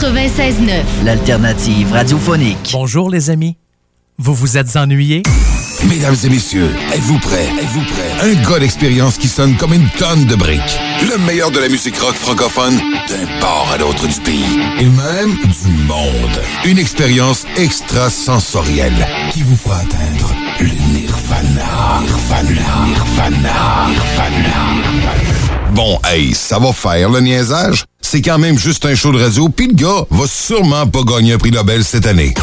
96.9. L'alternative radiophonique. Bonjour les amis. Vous vous êtes ennuyés? Mesdames et messieurs, êtes-vous prêts? Êtes-vous prêts? Un gars d'expérience qui sonne comme une tonne de briques. Le meilleur de la musique rock francophone d'un port à l'autre du pays. Et même du monde. Une expérience extrasensorielle qui vous fera atteindre le nirvana. Nirvana. Nirvana. Nirvana. Bon, hey, ça va faire le niaisage? C'est quand même juste un show de radio, pis le gars va sûrement pas gagner un prix Nobel cette année.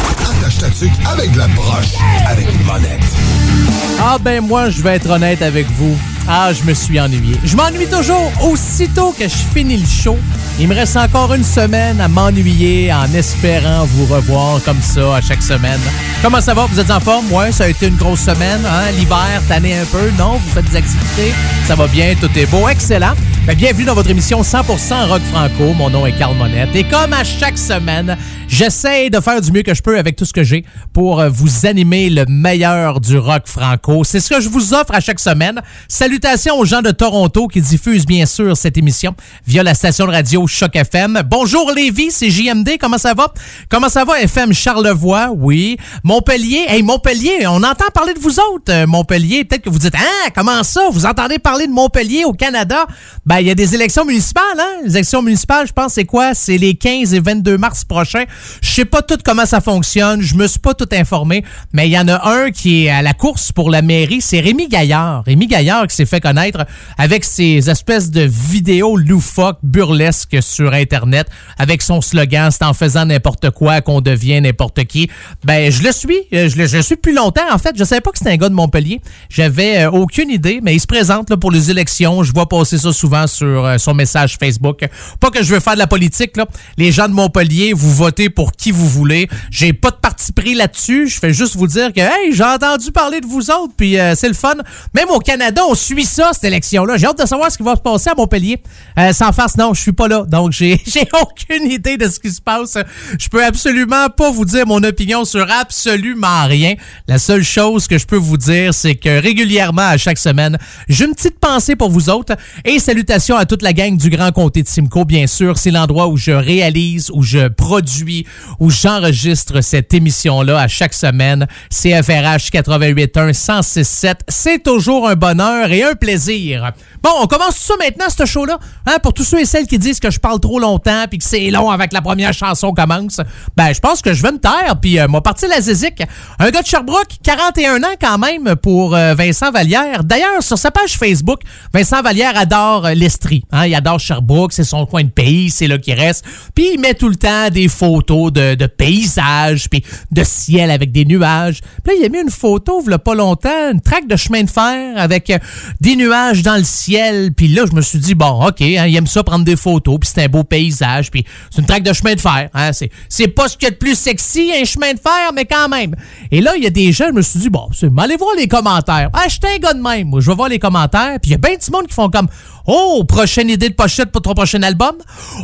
Ah ben moi, je vais être honnête avec vous. Ah, je me suis ennuyé. Je m'ennuie toujours aussitôt que je finis le show. Il me reste encore une semaine à m'ennuyer en espérant vous revoir comme ça à chaque semaine. Comment ça va? Vous êtes en forme? Ouais, ça a été une grosse semaine. Hein? L'hiver, tanné un peu. Non, vous faites des activités. Ça va bien, tout est beau. Excellent. Ben, bienvenue dans votre émission 100% Rock Franco. Mon nom est Carl Monette. Et comme à chaque semaine, j'essaie de faire du mieux que je peux avec tout ce que j'ai pour euh, vous animer le meilleur du rock franco. C'est ce que je vous offre à chaque semaine. Salutations aux gens de Toronto qui diffusent bien sûr cette émission via la station de radio Choc FM. Bonjour Lévis, c'est JMD, comment ça va? Comment ça va FM Charlevoix? Oui. Montpellier, hey Montpellier, on entend parler de vous autres, euh, Montpellier. Peut-être que vous dites, ah, comment ça? Vous entendez parler de Montpellier au Canada? Ben, il y a des élections municipales, hein? Les élections municipales, je pense, c'est quoi? C'est les 15 et 22 mars prochains. Je sais pas tout comment ça fonctionne, je me suis pas tout informé, mais il y en a un qui est à la course pour la mairie, c'est Rémi Gaillard. Rémi Gaillard qui fait connaître avec ses espèces de vidéos loufoques, burlesques sur Internet, avec son slogan, c'est en faisant n'importe quoi qu'on devient n'importe qui. Ben, je le suis, euh, je le, je suis depuis longtemps. En fait, je savais pas que c'était un gars de Montpellier. J'avais euh, aucune idée, mais il se présente là, pour les élections. Je vois passer ça souvent sur euh, son message Facebook. Pas que je veux faire de la politique, là. Les gens de Montpellier, vous votez pour qui vous voulez. J'ai pas de parti pris là-dessus. Je fais juste vous dire que, hey, j'ai entendu parler de vous autres, puis c'est le fun. Même au Canada, on suit ça, cette élection-là. J'ai hâte de savoir ce qui va se passer à Montpellier. Euh, sans face, non, je suis pas là. Donc, j'ai j'ai aucune idée de ce qui se passe. Je peux absolument pas vous dire mon opinion sur absolument rien. La seule chose que je peux vous dire, c'est que régulièrement, à chaque semaine, j'ai une petite pensée pour vous autres. Et salutations à toute la gang du Grand Comté de Simcoe, bien sûr. C'est l'endroit où je réalise, où je produis, où j'enregistre cette émission-là à chaque semaine. CFRH 88.1 106.7. C'est toujours un bonheur et un plaisir. Bon, on commence ça maintenant, ce show-là. Hein, pour tous ceux et celles qui disent que je parle trop longtemps puis que c'est long avec la première chanson commence, ben, je pense que je vais me taire puis euh, m'a parti la zizik. Un gars de Sherbrooke, 41 ans quand même pour euh, Vincent Vallière. D'ailleurs, sur sa page Facebook, Vincent Vallière adore euh, l'Estrie. Hein, il adore Sherbrooke, c'est son coin de pays, c'est là qu'il reste. Puis il met tout le temps des photos de, de paysages puis de ciel avec des nuages. Puis là, il a mis une photo, il pas longtemps, une traque de chemin de fer avec euh, des nuages dans le ciel. Puis là, je me suis dit, bon, OK, hein, il aime ça prendre des photos, puis c'est un beau paysage, puis c'est une traque de chemin de fer. Hein, c'est, c'est pas ce qu'il y a de plus sexy, un chemin de fer, mais quand même. Et là, il y a des gens, je me suis dit, bon, c'est, allez voir les commentaires. Ah, j'étais un gars de même, moi, je vais voir les commentaires, puis il y a bien du monde qui font comme, oh, prochaine idée de pochette pour ton prochain album.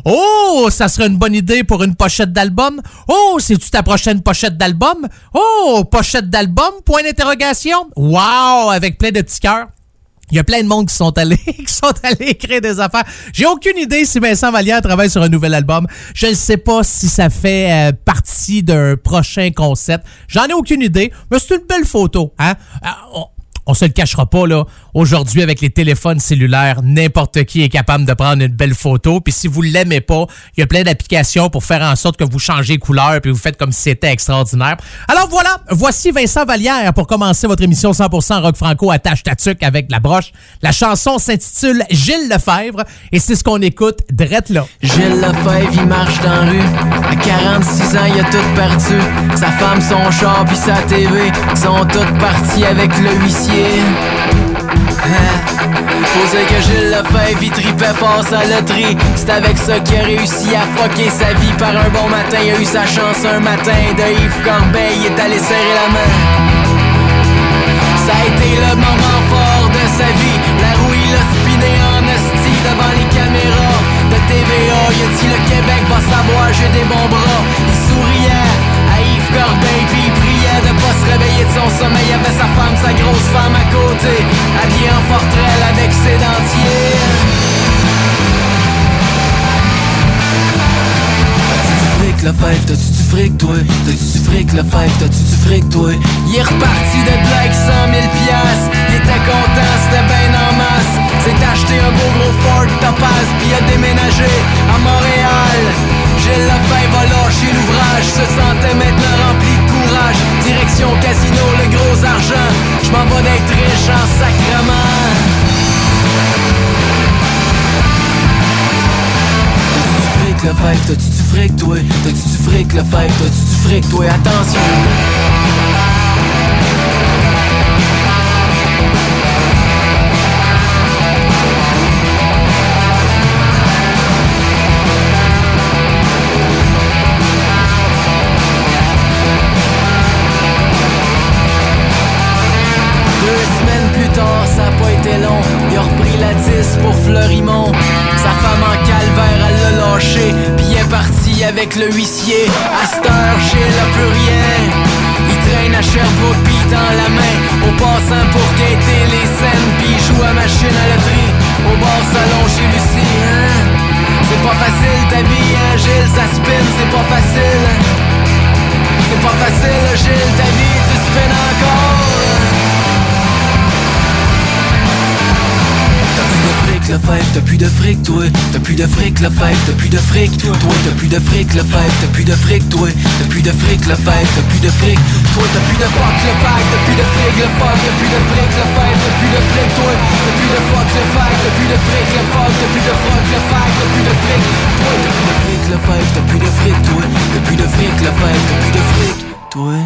Oh, ça serait une bonne idée pour une pochette d'album. Oh, c'est-tu ta prochaine pochette d'album? Oh, pochette d'album, point d'interrogation. Wow, avec plein de petits cœurs. Il y a plein de monde qui sont allés, qui sont allés écrire des affaires. J'ai aucune idée si Vincent Vallière travaille sur un nouvel album. Je ne sais pas si ça fait euh, partie d'un prochain concept. J'en ai aucune idée, mais c'est une belle photo. Hein? Euh, on, on se le cachera pas, là. Aujourd'hui, avec les téléphones cellulaires, n'importe qui est capable de prendre une belle photo. Puis si vous l'aimez pas, il y a plein d'applications pour faire en sorte que vous changez couleur puis vous faites comme si c'était extraordinaire. Alors voilà, voici Vincent Vallière pour commencer votre émission 100% rock franco à tâche tatuc avec la broche. La chanson s'intitule Gilles Lefebvre et c'est ce qu'on écoute drette là. Gilles Lefebvre, il marche dans la rue. À 46 ans, il a tout perdu. Sa femme, son char puis sa TV sont toutes parties avec le huissier. Hein? Faut dire que Gilles Lefebvre, il tripait fort sa loterie. C'est avec ça qu'il a réussi à fucker sa vie Par un bon matin, il a eu sa chance un matin De Yves Corbeil, il est allé serrer la main. Ça a été le moment fort de sa vie. La roue, il a spiné en esti devant les caméras de TVA Il a dit le Québec va savoir, j'ai des bons bras. Il souriait à Yves Corbeil puis de pas se réveiller de son sommeil. Il avait sa femme, sa grosse femme à côté Habillée en forterelle avec ses dentiers. La fève, t'as-tu du fric, toi? T'as-tu du fric, la fève, t'as-tu du fric, toi? Il est reparti de blague 100 000 piastres. Il était content, c'était ben en masse. C'est acheté un beau gros Ford Topaz Puis a déménagé à Montréal. Gilles Lefebvre va lâcher l'ouvrage. Se sentait maintenant rempli courage Direction casino, le gros argent. Je m'en vais d'être riche en sacrement. Le five, t'as-tu du fric toi. T'as-tu du fric le five, t'as-tu du fric toi. Attention Il a repris la 10 pour Fleurimont. Sa femme en calvaire, elle l'a lâché. Puis est parti avec le huissier. À cette heure, Gilles a plus rien. Il traîne à Sherbrooke, puis dans la main. Au passant pour guetter les scènes. Puis joue à machine à loterie. Au bar salon chez Lucie, hein. C'est pas facile vie, hein, Gilles, ça spin, c'est pas facile. C'est pas facile, Gilles, ta vie, tu spins encore. Le fève, t'as plus de fric, toi. T'as plus de fric, le fève, t'as plus de fric, toi. T'as plus de fric, le fève, t'as plus de fric, toi. T'as plus de fric, le fève, t'as plus de fric, toi. T'as plus de fuck, fève, t'as plus de fric, le fuck, t'as plus de fric, le fève, t'as plus de fric, toi. T'as plus de fuck, le fève, t'as plus de fric, le fuck, t'as plus de le fève, t'as plus de fric, toi. T'as plus de fric, le fève, t'as plus de fric, toi. T'as plus de fric, le fève, t'as plus de fric, toi.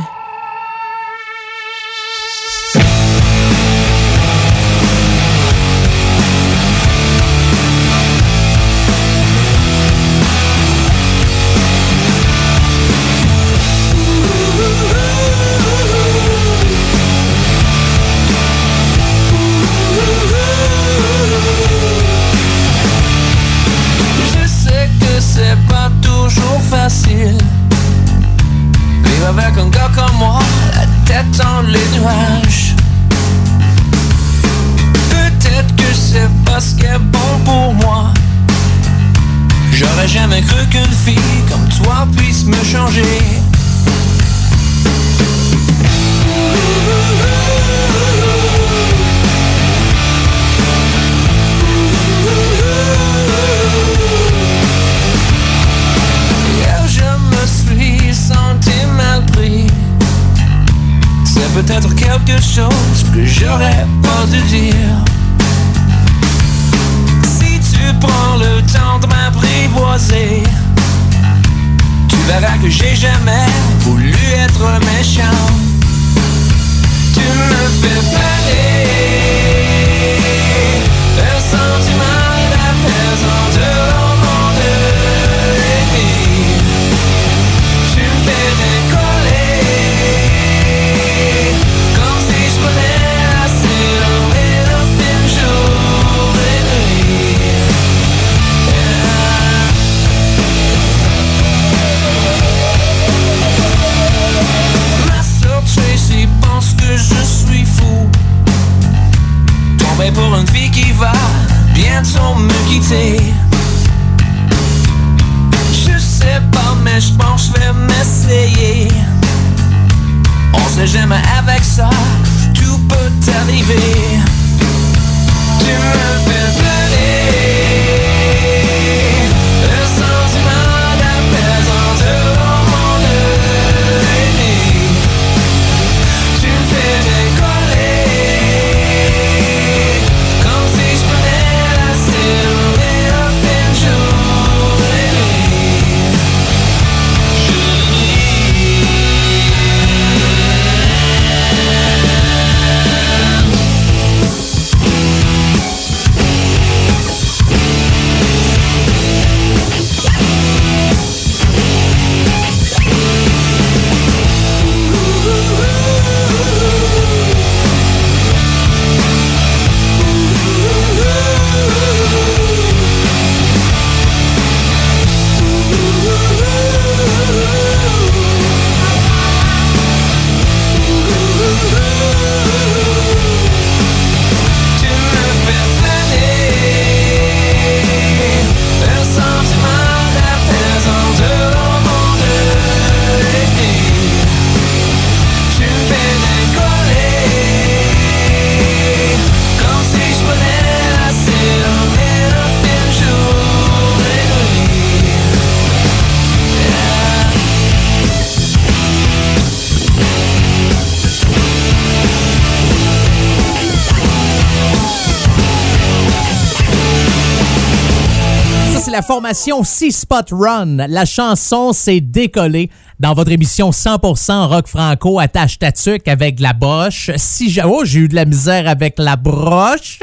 La formation Six Spot Run. La chanson s'est décollée dans votre émission 100% rock franco attache tatuc avec la broche. Si oh, j'ai eu de la misère avec la broche,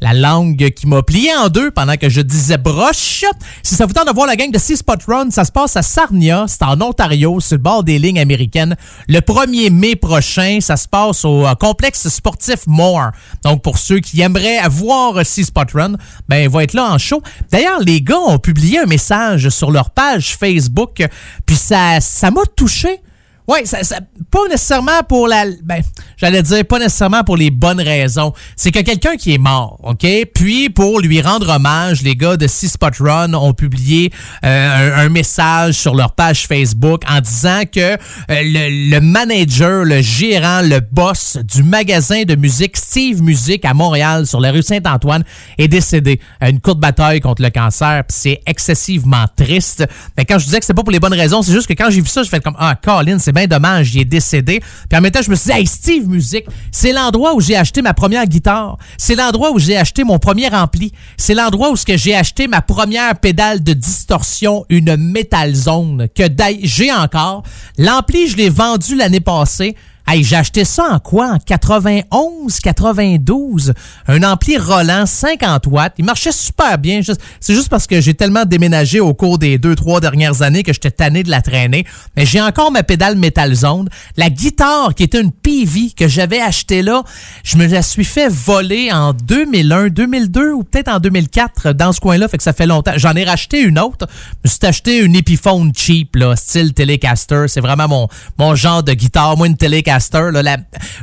la langue qui m'a plié en deux pendant que je disais broche. Si ça vous tente de voir la gang de Six Spot Run, ça se passe à Sarnia, c'est en Ontario, sur le bord des lignes américaines. Le 1er mai prochain, ça se passe au euh, complexe sportif Moore. Donc pour ceux qui aimeraient voir Six Spot Run, ben il va être là en show. D'ailleurs, les gars ont publié un message sur leur page Facebook, puis ça ça m'a touché. Oui, ça, ça, pas nécessairement pour la. Ben, j'allais dire pas nécessairement pour les bonnes raisons. C'est que quelqu'un qui est mort, OK? Puis, pour lui rendre hommage, les gars de Six Spot Run ont publié euh, un, message sur leur page Facebook en disant que euh, le, le, manager, le gérant, le boss du magasin de musique Steve Music à Montréal, sur la rue Saint-Antoine, est décédé à une courte bataille contre le cancer. Puis c'est excessivement triste. Mais quand je disais que c'est pas pour les bonnes raisons, c'est juste que quand j'ai vu ça, je fais comme Ah, Colin, c'est dommage, il est décédé. Puis en même temps, je me suis dit, hey, Steve Music, c'est l'endroit où j'ai acheté ma première guitare. C'est l'endroit où j'ai acheté mon premier ampli. C'est l'endroit où j'ai acheté ma première pédale de distorsion, une Metal Zone, que j'ai encore. L'ampli, je l'ai vendu l'année passée. Hey, j'ai acheté ça en quoi? En 91, 92. Un ampli Roland 50 watts. Il marchait super bien. C'est juste parce que j'ai tellement déménagé au cours des deux, trois dernières années que j'étais tanné de la traîner. Mais j'ai encore ma pédale Metal Zone. La guitare, qui était une PV que j'avais achetée là, je me la suis fait voler en 2001, 2002 ou peut-être en 2004 dans ce coin-là. Fait que ça fait longtemps. J'en ai racheté une autre. Je me suis acheté une Epiphone cheap, là, style Telecaster. C'est vraiment mon, mon genre de guitare. Moi, une Telecaster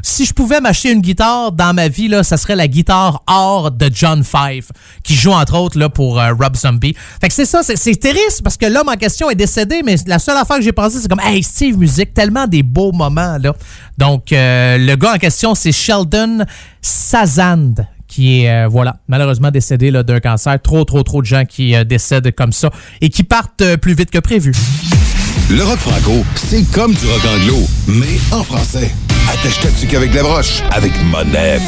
si je pouvais m'acheter une guitare dans ma vie, là, ça serait la guitare or de John Five, qui joue entre autres là, pour euh, Rob Zombie. Fait que c'est ça, c'est terrible parce que l'homme en question est décédé, mais la seule affaire que j'ai pensé, c'est comme Hey Steve Music, tellement des beaux moments là. Donc euh, le gars en question, c'est Sheldon Sazand qui est euh, voilà malheureusement décédé d'un cancer. Trop trop trop de gens qui décèdent comme ça et qui partent plus vite que prévu. Le rock franco, c'est comme du rock anglo, mais en français. Attache ta avec la broche, avec monette.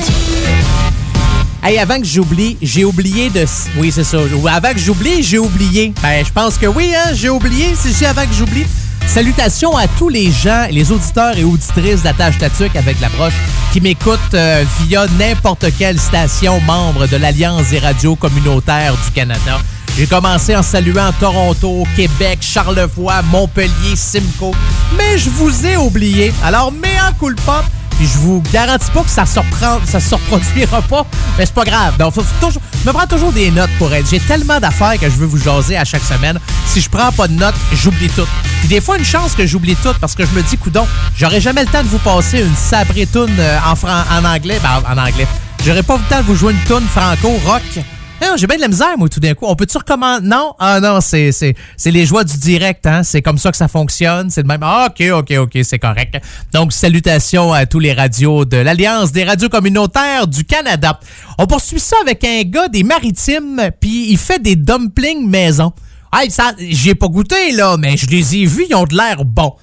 Hey, avant que j'oublie, j'ai oublié de. Oui, c'est ça. Avant que j'oublie, j'ai oublié. Ben, je pense que oui, hein, j'ai oublié. C'est avant que j'oublie. Salutations à tous les gens, les auditeurs et auditrices d'Attache Tatuc avec la broche qui m'écoutent euh, via n'importe quelle station membre de l'Alliance des radios communautaires du Canada. J'ai commencé en saluant Toronto, Québec, Charlevoix, Montpellier, Simcoe. Mais je vous ai oublié. Alors, coup pas. Puis je vous garantis pas que ça se ça se reproduira pas, mais c'est pas grave. Donc, faut toujours, je me prends toujours des notes pour être. J'ai tellement d'affaires que je veux vous jaser à chaque semaine. Si je prends pas de notes, j'oublie tout. Puis des fois, une chance que j'oublie tout parce que je me dis, coudon, j'aurais jamais le temps de vous passer une sabrée toune euh, en, en anglais. Ben, en anglais. J'aurais pas le temps de vous jouer une toune franco-rock j'ai bien de la misère, moi, tout d'un coup. On peut-tu recommencer? Non? Ah non, c'est, les joies du direct, hein? C'est comme ça que ça fonctionne. C'est le même. Ah, OK, OK, OK, c'est correct. Donc, salutations à tous les radios de l'Alliance des radios communautaires du Canada. On poursuit ça avec un gars des maritimes, puis il fait des dumplings maison. Hey, ça, j'ai pas goûté, là, mais je les ai vus, ils ont de l'air bons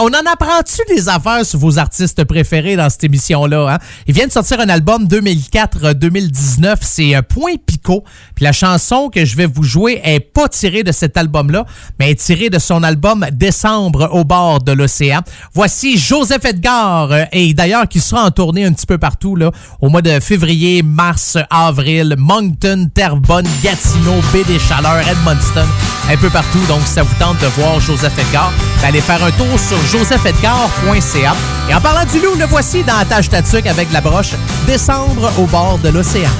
on en apprend-tu des affaires sur vos artistes préférés dans cette émission-là? Hein? Ils viennent de sortir un album 2004-2019, c'est Point Picot. Puis la chanson que je vais vous jouer est pas tirée de cet album-là, mais tirée de son album Décembre au bord de l'océan. Voici Joseph Edgar, euh, et d'ailleurs qui sera en tournée un petit peu partout là, au mois de février, mars, avril, Moncton, Terrebonne, Gatineau, Baie des Chaleurs, Edmonton, un peu partout. Donc si ça vous tente de voir Joseph Edgar, allez faire un tour josephedgar.ca. Et en parlant du loup, le voici dans la tâche tatuc avec la broche Décembre au bord de l'océan.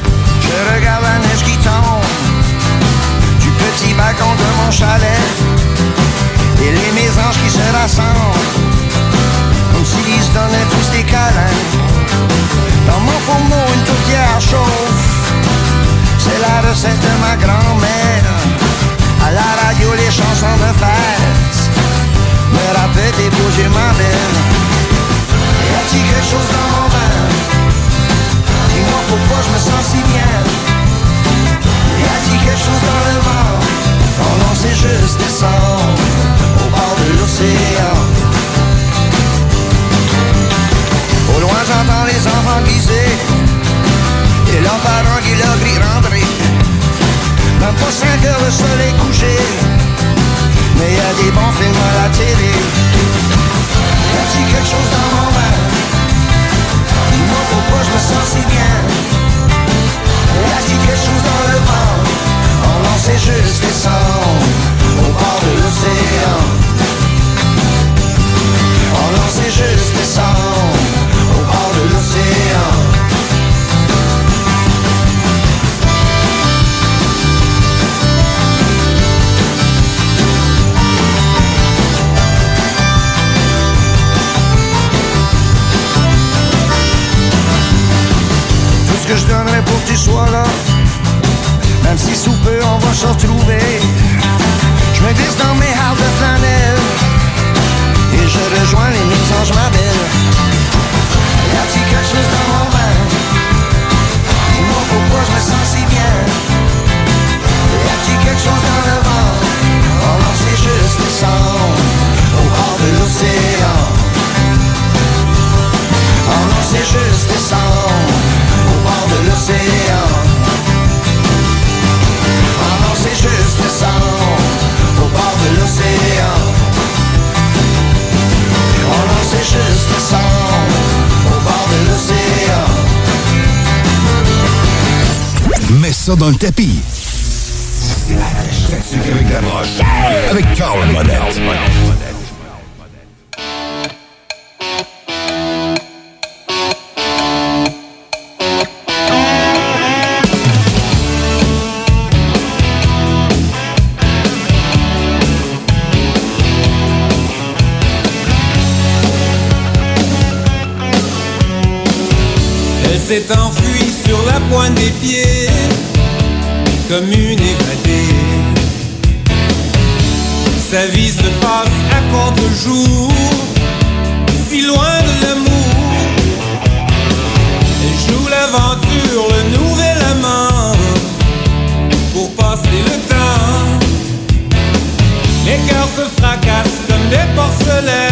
Je regarde la neige qui tombe du petit balcon de mon chalet et les mésanges qui se rassemblent comme s'ils se donnaient tous des câlins. Dans mon fourneau, une tourtière chauffe, c'est la recette de ma grand-mère. À la radio, les chansons de fête ma mère. Y a-t-il quelque chose dans mon verre Dis-moi pourquoi je me sens si bien. Y a-t-il quelque chose dans le vent? Oh non, c'est juste descendre au bord de l'océan. Au loin, j'entends les enfants glisser et leurs parents qui leur crient rentrer. Même pas 5 heures le soleil couché. Mais y a des bons films à la télé. Y a-t-il quelque chose dans mon verre? Dis-moi pourquoi je me sens si bien. Y a-t-il quelque chose dans le vent? Non, c'est juste descendre au bord de l'océan. Non, c'est juste descendre si sous peu on va se retrouver. Je me glisse dans mes hardes de flanelle Et je rejoins les mésanges ma belle Y a-t-il quelque chose dans mon vin Dis-moi pourquoi je me sens si bien. Y a-t-il quelque chose dans le vent? Oh non c'est juste descendre Au dans le tapis. Avec la broche. Avec Carl. Elle s'est enfuie sur la pointe des pieds, comme une évadée. Sa vie se passe à contre-jour, si loin de l'amour. Elle joue l'aventure, le nouvel amant, pour passer le temps. Les cœurs se fracassent comme des porcelaines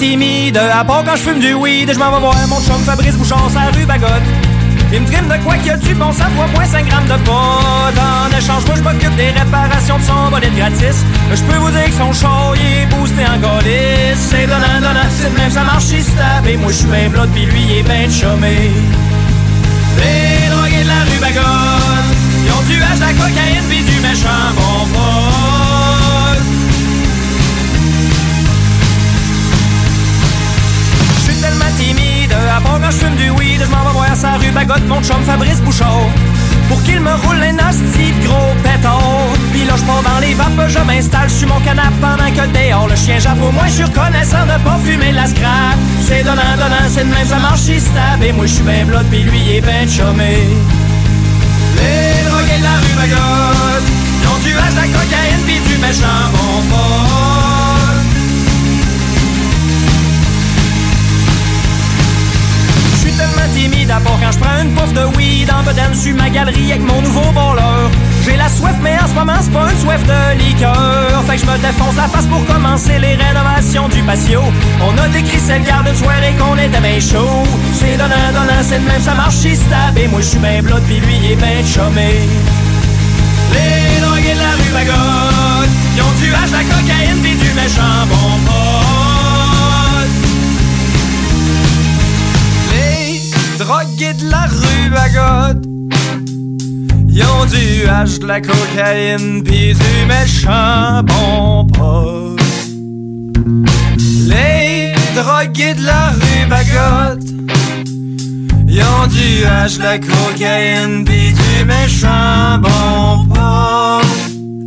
timide, à part quand je fume du weed, je m'en vais voir mon chum Fabrice Bouchon, sa rue Bagotte. Il me trime de quoi qu'il y a du bon sang, 3.5 grammes de pot. En échange, moi je m'occupe des réparations de son bolide gratis. Je peux vous dire que son show, il est boosté en golis. C'est donnant, donnant, c'est même ça marche, il se. Et moi je suis bien blood, puis lui il est ben chômé. Les drogués de la rue Bagotte, ils ont du hache, la cocaïne, puis du méchant bon pot. À part quand je fume du weed, je m'en vais voir sa rue Bagotte, mon chum Fabrice Bouchard. Pour qu'il me roule un de gros pétard. Puis là, je dans les vapes, je m'installe sur mon canapé pendant que dehors le chien jappe. Moins, je suis reconnaissant de pas fumer la scrap. C'est donnant, donnant, c'est de même, ça marche, il. Et moi, je suis ben blood, puis lui, il est ben chômé. Les drogués de la rue Bagotte, ils ont du hache, de la cocaïne, puis du méchant bonbon. Timide quand je prends une puff de weed en bedaine sur ma galerie avec mon nouveau bowler. J'ai la soif, mais en ce moment, c'est pas une soif de liqueur. Fait que je me défonce la face pour commencer les rénovations du patio. On a décrit cette garde de soirée qu'on était bien chaud. C'est donnant, donnant, c'est de même, ça marche, il. Et moi, je suis bien blood, puis lui, il est ben chômé. Les drogués de la rue Bagotte, ils ont du hache, la cocaïne, puis du méchant bonbon. Les drogués de la rue ils ont du hache, de la cocaïne, puis du méchant bonbon. Les drogués de la rue Bagotte, ils ont du hache, de la cocaïne, puis du méchant bonbon.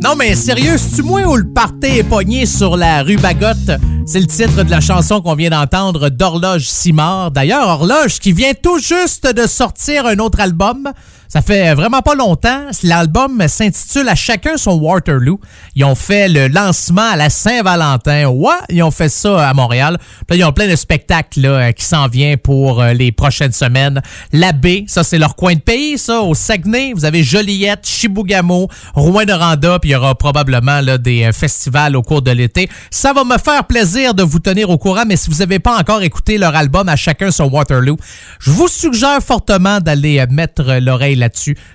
Non, mais sérieux, c'est-tu moi ou le party est pogné sur la rue Bagotte? C'est le titre de la chanson qu'on vient d'entendre d'Horloge Simard. D'ailleurs, Horloge qui vient tout juste de sortir un autre album. Ça fait vraiment pas longtemps. L'album s'intitule À chacun son Waterloo. Ils ont fait le lancement à la Saint-Valentin. Ouais, ils ont fait ça à Montréal. Puis là, ils ont plein de spectacles là, qui s'en viennent pour euh, les prochaines semaines. La baie, ça c'est leur coin de pays, ça, au Saguenay. Vous avez Joliette, Chibougamau, Rouen-Noranda, puis il y aura probablement là, des euh, festivals au cours de l'été. Ça va me faire plaisir de vous tenir au courant, mais si vous n'avez pas encore écouté leur album À chacun son Waterloo, je vous suggère fortement d'aller euh, mettre l'oreille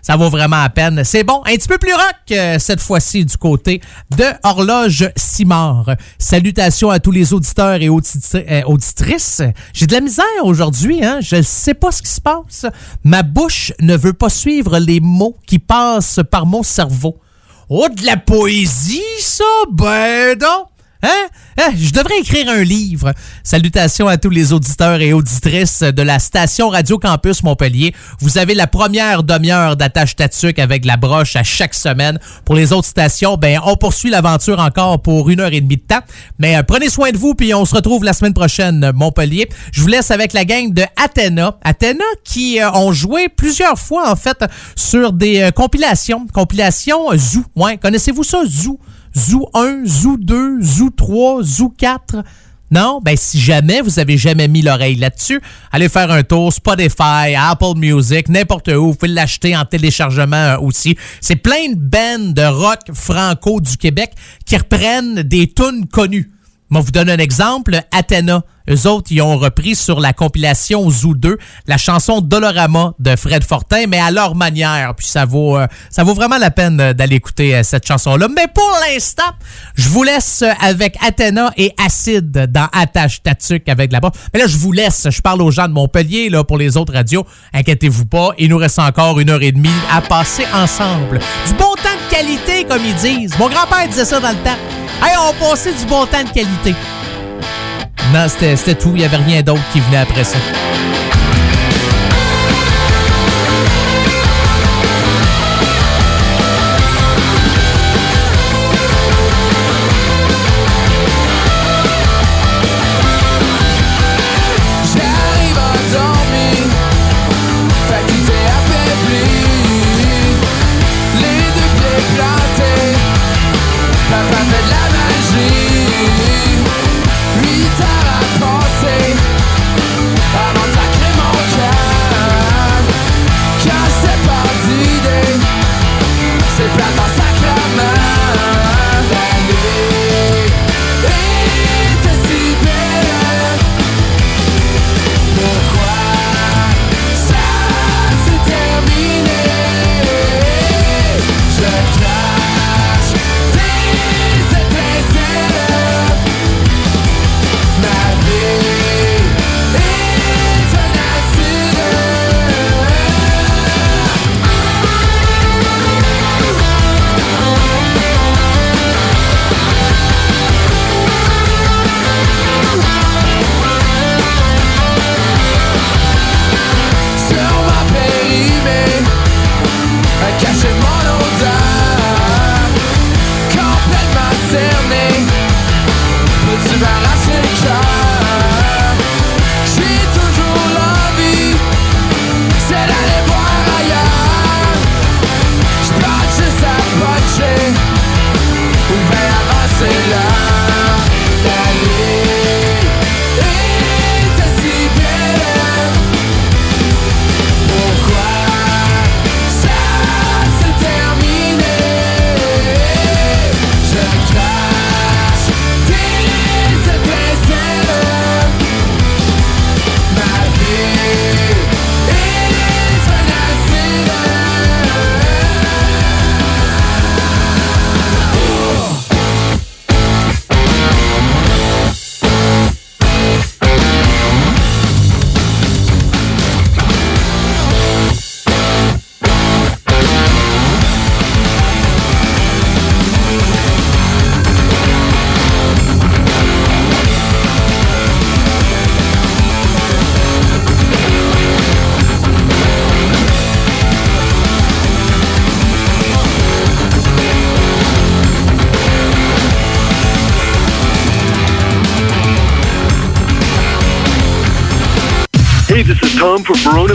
Ça vaut vraiment la peine. C'est bon, un petit peu plus rock euh, cette fois-ci du côté de Horloge Simard. Salutations à tous les auditeurs et euh, auditrices. J'ai de la misère aujourd'hui, hein? Je sais pas ce qui se passe. Ma bouche ne veut pas suivre les mots qui passent par mon cerveau. Oh, de la poésie, ça? Ben non! Hein? Hein? Je devrais écrire un livre. Salutations à tous les auditeurs et auditrices de la station Radio Campus Montpellier. Vous avez la première demi-heure d'attache tatuc avec la broche à chaque semaine. Pour les autres stations, ben, on poursuit l'aventure encore pour une heure et demie de temps. Mais euh, prenez soin de vous, puis on se retrouve la semaine prochaine, euh, Montpellier. Je vous laisse avec la gang de Athéna. Athéna qui euh, ont joué plusieurs fois, en fait, sur des euh, compilations. Euh, Zoo. Ouais, connaissez-vous ça, Zoo? Zoo 1, Zoo 2, Zoo 3, Zoo 4. Non? Ben, si jamais vous avez jamais mis l'oreille là-dessus, allez faire un tour Spotify, Apple Music, n'importe où. Vous pouvez l'acheter en téléchargement euh, aussi. C'est plein de bands de rock franco du Québec qui reprennent des tunes connues. Moi, vous donne un exemple. Athéna. Eux autres, ils ont repris sur la compilation Zoo 2 la chanson Dolorama de Fred Fortin, mais à leur manière. Puis ça vaut, euh, ça vaut vraiment la peine euh, d'aller écouter euh, cette chanson-là. Mais pour l'instant, je vous laisse avec Athéna et Acide dans Attache Tatuc avec la voix. Mais là, je vous laisse. Je parle aux gens de Montpellier là, pour les autres radios. Inquiétez-vous pas. Il nous reste encore une heure et demie à passer ensemble. Du bon temps de qualité, comme ils disent. Mon grand-père disait ça dans le temps. Hey, on passait du bon temps de qualité. Non, c'était c'était tout. Il n'y avait rien d'autre qui venait après ça.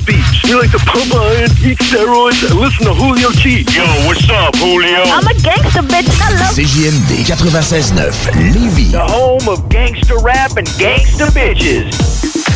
Beach. We like to pump iron, eat steroids, and listen to Julio Cheat. Yo, what's up, Julio? I'm a gangster, bitch. Hello. CJMD 96.9 Lévis. The home of gangster rap and gangster bitches.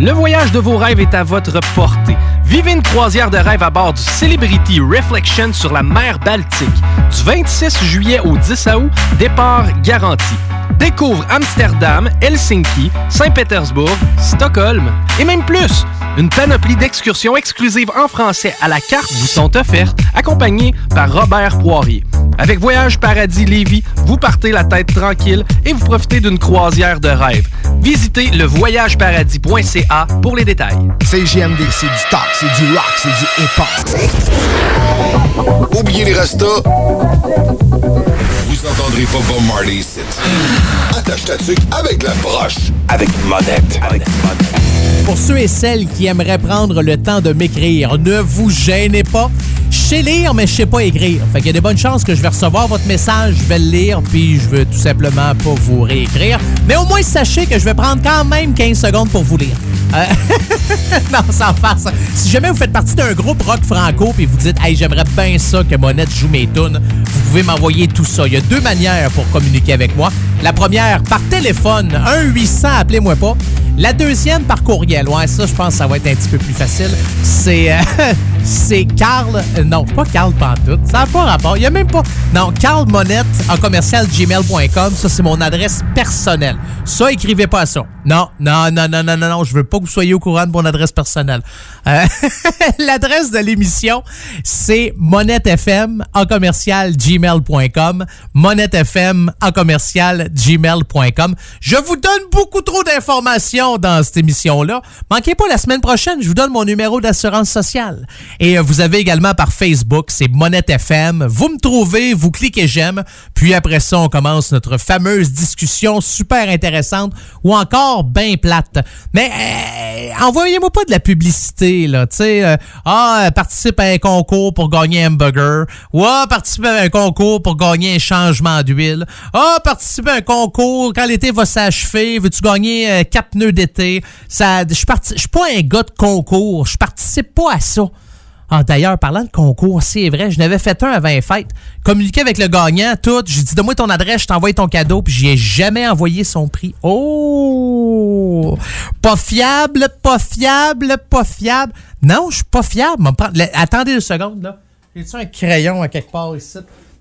Le voyage de vos rêves est à votre portée. Vivez une croisière de rêve à bord du Celebrity Reflection sur la mer Baltique. Du 26 juillet au 10 août, départ garanti. Découvre Amsterdam, Helsinki, Saint-Pétersbourg, Stockholm et même plus. Une panoplie d'excursions exclusives en français à la carte vous sont offertes, accompagnées par Robert Poirier. Avec Voyage Paradis Lévis, vous partez la tête tranquille et vous profitez d'une croisière de rêve. Visitez le voyageparadis.ca pour les détails. CGMD, c'est du talk, c'est du rock, c'est du hip-hop. Oubliez les restos. Vous entendrez pas Bob Marley ici. Attache ta tuque avec la broche. Avec monette. Avec monette. Pour ceux et celles qui aimeraient prendre le temps de m'écrire, ne vous gênez pas. Sais lire, mais je sais pas écrire. Fait qu'il y a de bonnes chances que je vais recevoir votre message, je vais le lire, puis je veux tout simplement pas vous réécrire. Mais au moins, sachez que je vais prendre quand même 15 secondes pour vous lire. Euh, non, sans face. Si jamais vous faites partie d'un groupe rock franco puis vous dites « Hey, j'aimerais bien ça que Monette joue mes tunes », vous pouvez m'envoyer tout ça. Il y a deux manières pour communiquer avec moi. La première, par téléphone, 1-800, appelez-moi pas. La deuxième, par courriel. Ouais, ça, je pense que ça va être un petit peu plus facile. C'est... euh, c'est Carl... euh, non, pas Carl Pantoute. Ça n'a pas rapport. Il n'y a même pas... Non, Carl Monette en commercial gmail.com. Ça, c'est mon adresse personnelle. Ça, écrivez pas ça. Non, non, non, non, non, non, non. Je veux pas que vous soyez au courant de mon adresse personnelle. Euh, L'adresse de l'émission, c'est monettefm en monettefm. Je vous donne beaucoup trop d'informations dans cette émission-là. Manquez pas la semaine prochaine, je vous donne mon numéro d'assurance sociale. Et euh, vous avez également par Facebook, c'est Monette FM. Vous me trouvez, vous cliquez j'aime, puis après ça, on commence notre fameuse discussion super intéressante ou encore bien plate. Mais euh, envoyez-moi pas de la publicité, là. Tu sais, euh, ah, participe à un concours pour gagner un hamburger. Ou ah, participe à un concours pour gagner un changement d'huile. Ah, participe à un concours quand l'été va s'achever. Veux-tu gagner euh, quatre pneus d'été? Je suis pas un gars de concours. Je participe pas à ça. Ah, d'ailleurs, parlant de concours, c'est vrai, je n'avais fait un avant les fêtes. Communiqué avec le gagnant, tout. J'ai dit, donne-moi ton adresse, je t'envoie ton cadeau, puis j'y ai jamais envoyé son prix. Oh! Pas fiable, pas fiable, pas fiable. Non, je suis pas fiable. Attendez une seconde, là. J'ai-tu un crayon à quelque part ici?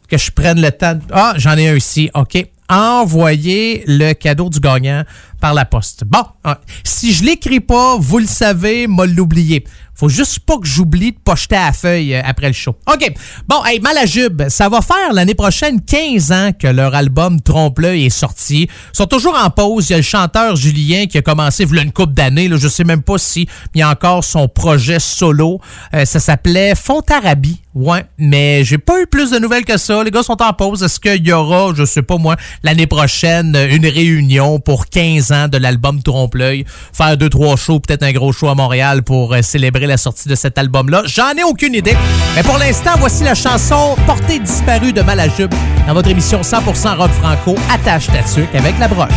Que je prenne le temps? de- Ah, j'en ai un ici. OK. Envoyer le cadeau du gagnant par la poste. Bon, ah, si je l'écris pas, vous le savez, m'a l'oublier. Faut juste pas que j'oublie de pocheter à la feuille euh, après le show. OK. Bon, hey, Malajube, ça va faire l'année prochaine 15 ans que leur album Trompe-l'œil est sorti. Ils sont toujours en pause. Il y a le chanteur Julien qui a commencé il y une couple d'années. Je sais même pas si il y a encore son projet solo. Euh, ça s'appelait Fontarabie. Ouais, mais j'ai pas eu plus de nouvelles que ça. Les gars sont en pause. Est-ce qu'il y aura, je sais pas moi, l'année prochaine, une réunion pour 15 de l'album Trompe-l'œil? Faire deux, trois shows, peut-être un gros show à Montréal pour euh, célébrer la sortie de cet album-là. J'en ai aucune idée. Mais pour l'instant, voici la chanson Portée disparue de Malajube dans votre émission 100% rock franco. Attache ta avec la broche.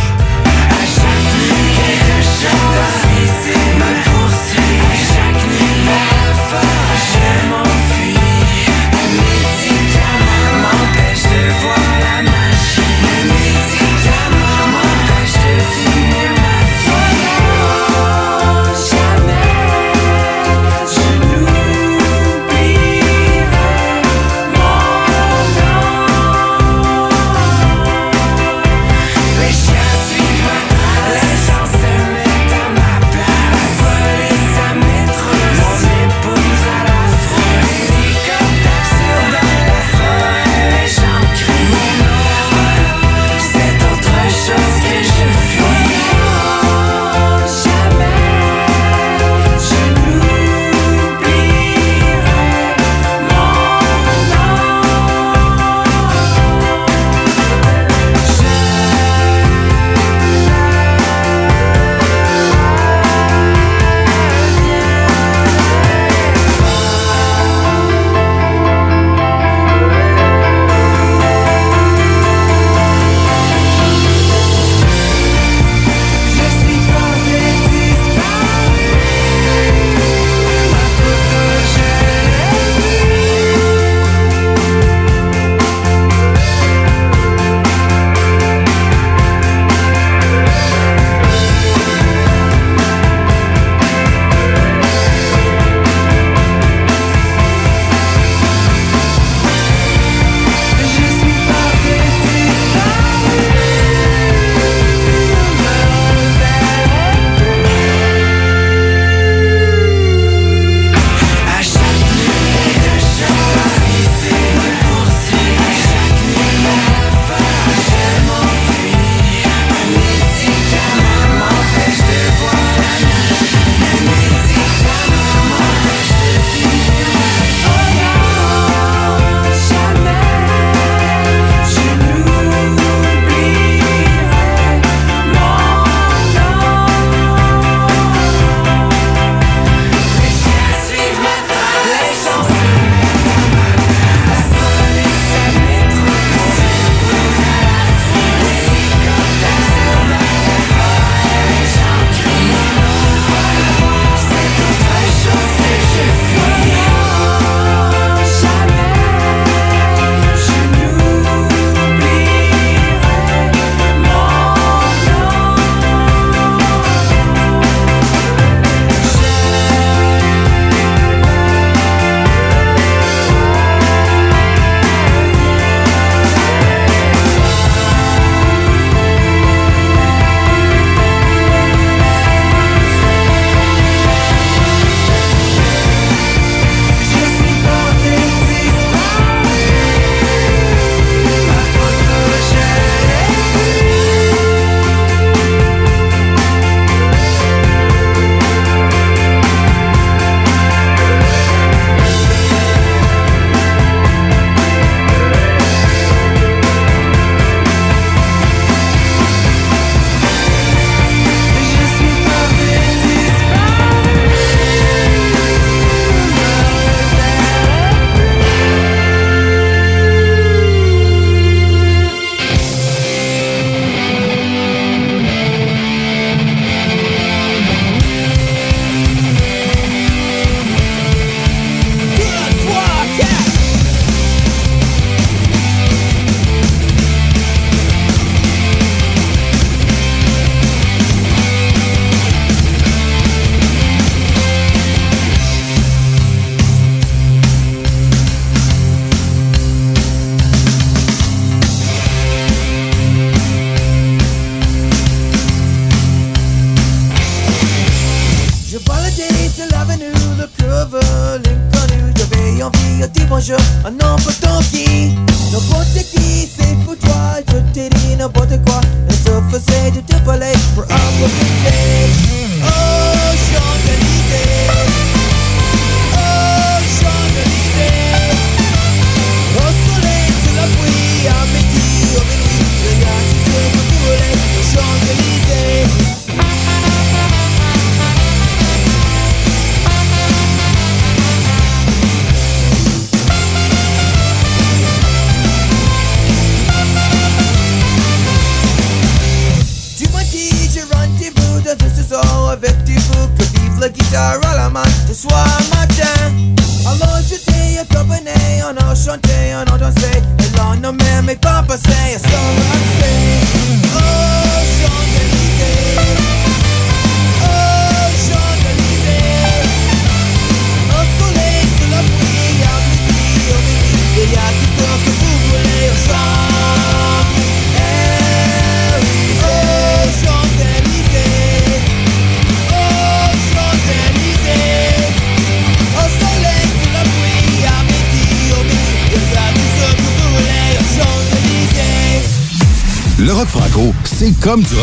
C'est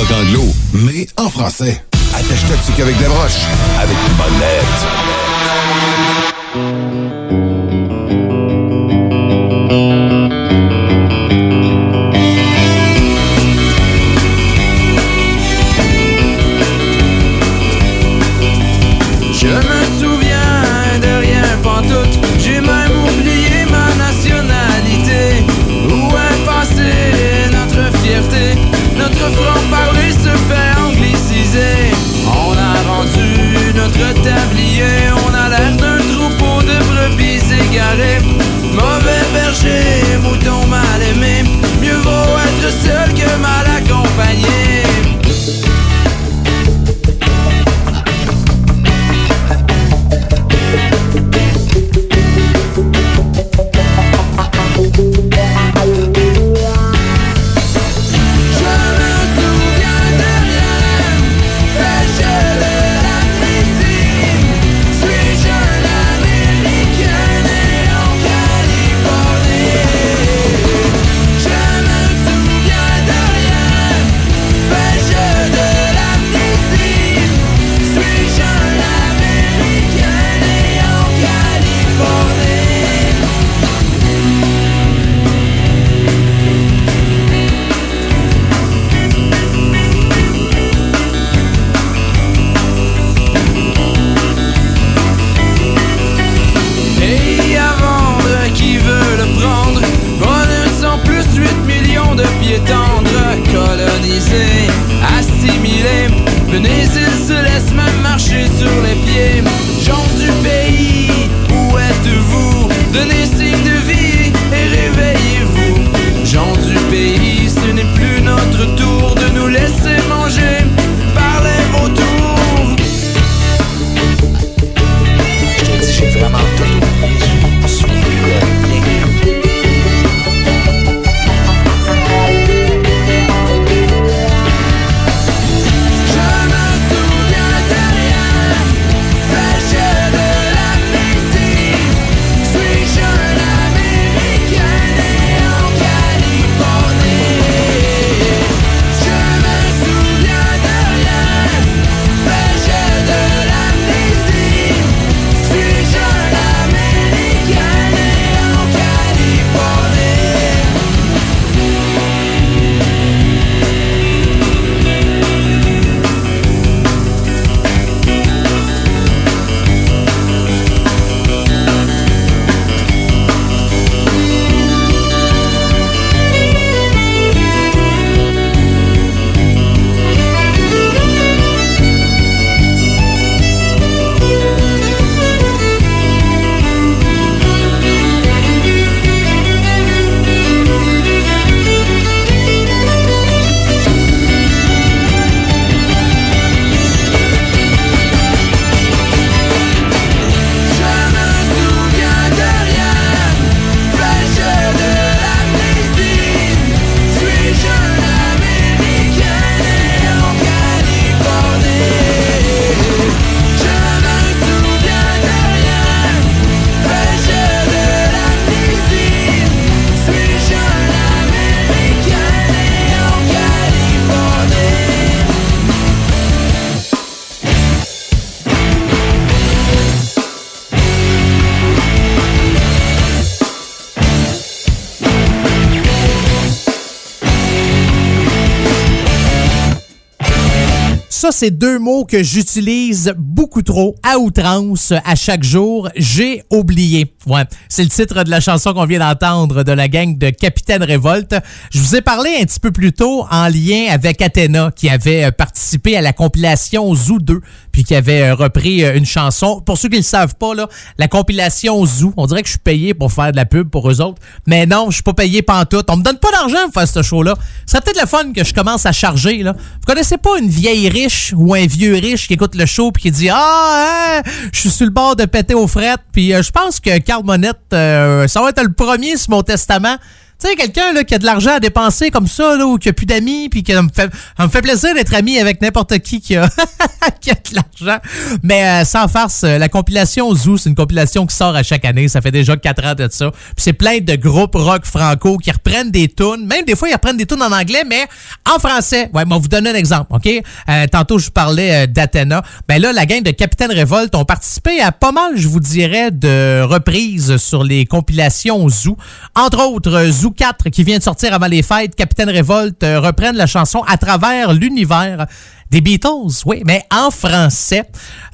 Ça, c'est deux mots que j'utilise beaucoup trop à outrance à chaque jour. J'ai oublié. Ouais, c'est le titre de la chanson qu'on vient d'entendre de la gang de Capitaine Révolte. Je vous ai parlé un petit peu plus tôt en lien avec Athéna qui avait euh, participé à la compilation Zoo 2 puis qui avait euh, repris euh, une chanson. Pour ceux qui ne le savent pas, là, la compilation Zoo, on dirait que je suis payé pour faire de la pub pour eux autres, mais non, je suis pas payé pantoute. On me donne pas d'argent pour faire ce show-là. C'est peut-être le fun que je commence à charger. Là. Vous connaissez pas une vieille riche ou un vieux riche qui écoute le show puis qui dit Ah, hein, je suis sur le bord de péter aux frettes. Puis je pense que Monette, euh, ça va être le premier sur mon testament. Tu sais, quelqu'un là, qui a de l'argent à dépenser comme ça, là, ou qui a plus d'amis, puis qui me fait, me fait plaisir d'être ami avec n'importe qui qui a, qui a de l'argent. Mais euh, sans farce, euh, la compilation Zoo, c'est une compilation qui sort à chaque année. Ça fait déjà quatre ans de ça. Puis c'est plein de groupes rock franco qui reprennent des tunes. Même des fois, ils reprennent des tunes en anglais, mais en français. Ouais, mais on vous donner un exemple, OK? Euh, tantôt, je parlais euh, d'Athena. Ben là, la gang de Capitaine Révolte ont participé à pas mal, je vous dirais, de reprises sur les compilations Zoo. Entre autres, euh, Zoo 4 qui vient de sortir avant les fêtes, Capitaine Révolte euh, reprennent la chanson à travers l'univers. Des Beatles, oui, mais en français.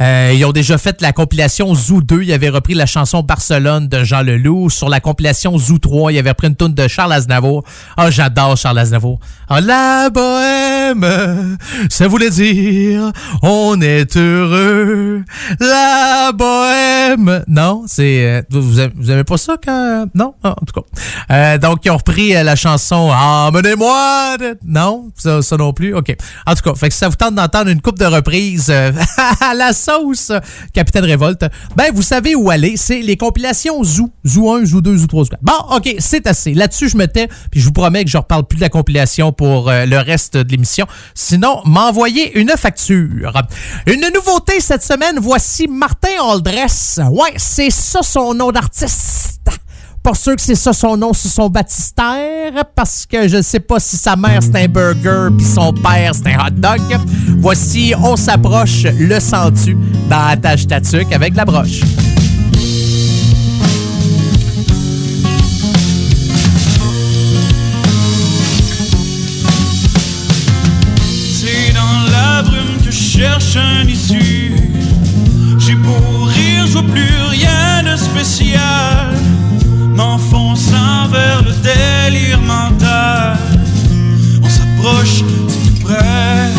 Euh, ils ont déjà fait la compilation Zoo 2. Ils avaient repris la chanson Barcelone de Jean Leloup. Sur la compilation Zoo 3, ils avaient repris une tune de Charles Aznavour. Ah, j'adore Charles Aznavour. Ah, la bohème, ça voulait dire on est heureux. La bohème. Non, c'est... euh, vous, avez- vous avez pas ça quand... Non? Ah, en tout cas. Euh, donc, ils ont repris euh, la chanson Emmenez-moi. Non? Ça, ça non plus? OK. En tout cas, fait que ça vous d'entendre une coupe de reprises euh, à la sauce Capitaine Révolte, ben, vous savez où aller. C'est les compilations Zoo. Zoo 1, Zoo 2, Zoo 3, Zoo 4. Bon, OK, c'est assez. Là-dessus, je me tais, puis je vous promets que je reparle plus de la compilation pour euh, le reste de l'émission. Sinon, m'envoyer une facture. Une nouveauté cette semaine, voici Martin Aldress. Ouais, c'est ça son nom d'artiste. Pas sûr que c'est ça son nom sur son baptistère, parce que je sais pas si sa mère c'est un burger puis son père c'est un hot dog. Voici On s'approche, le sens-tu, dans Attache Tatuc avec la broche. C'est dans la brume que je cherche un issue. J'ai beau rire, je vois plus rien de spécial. M'enfonçant vers le délire mental. On s'approche, c'est tout près.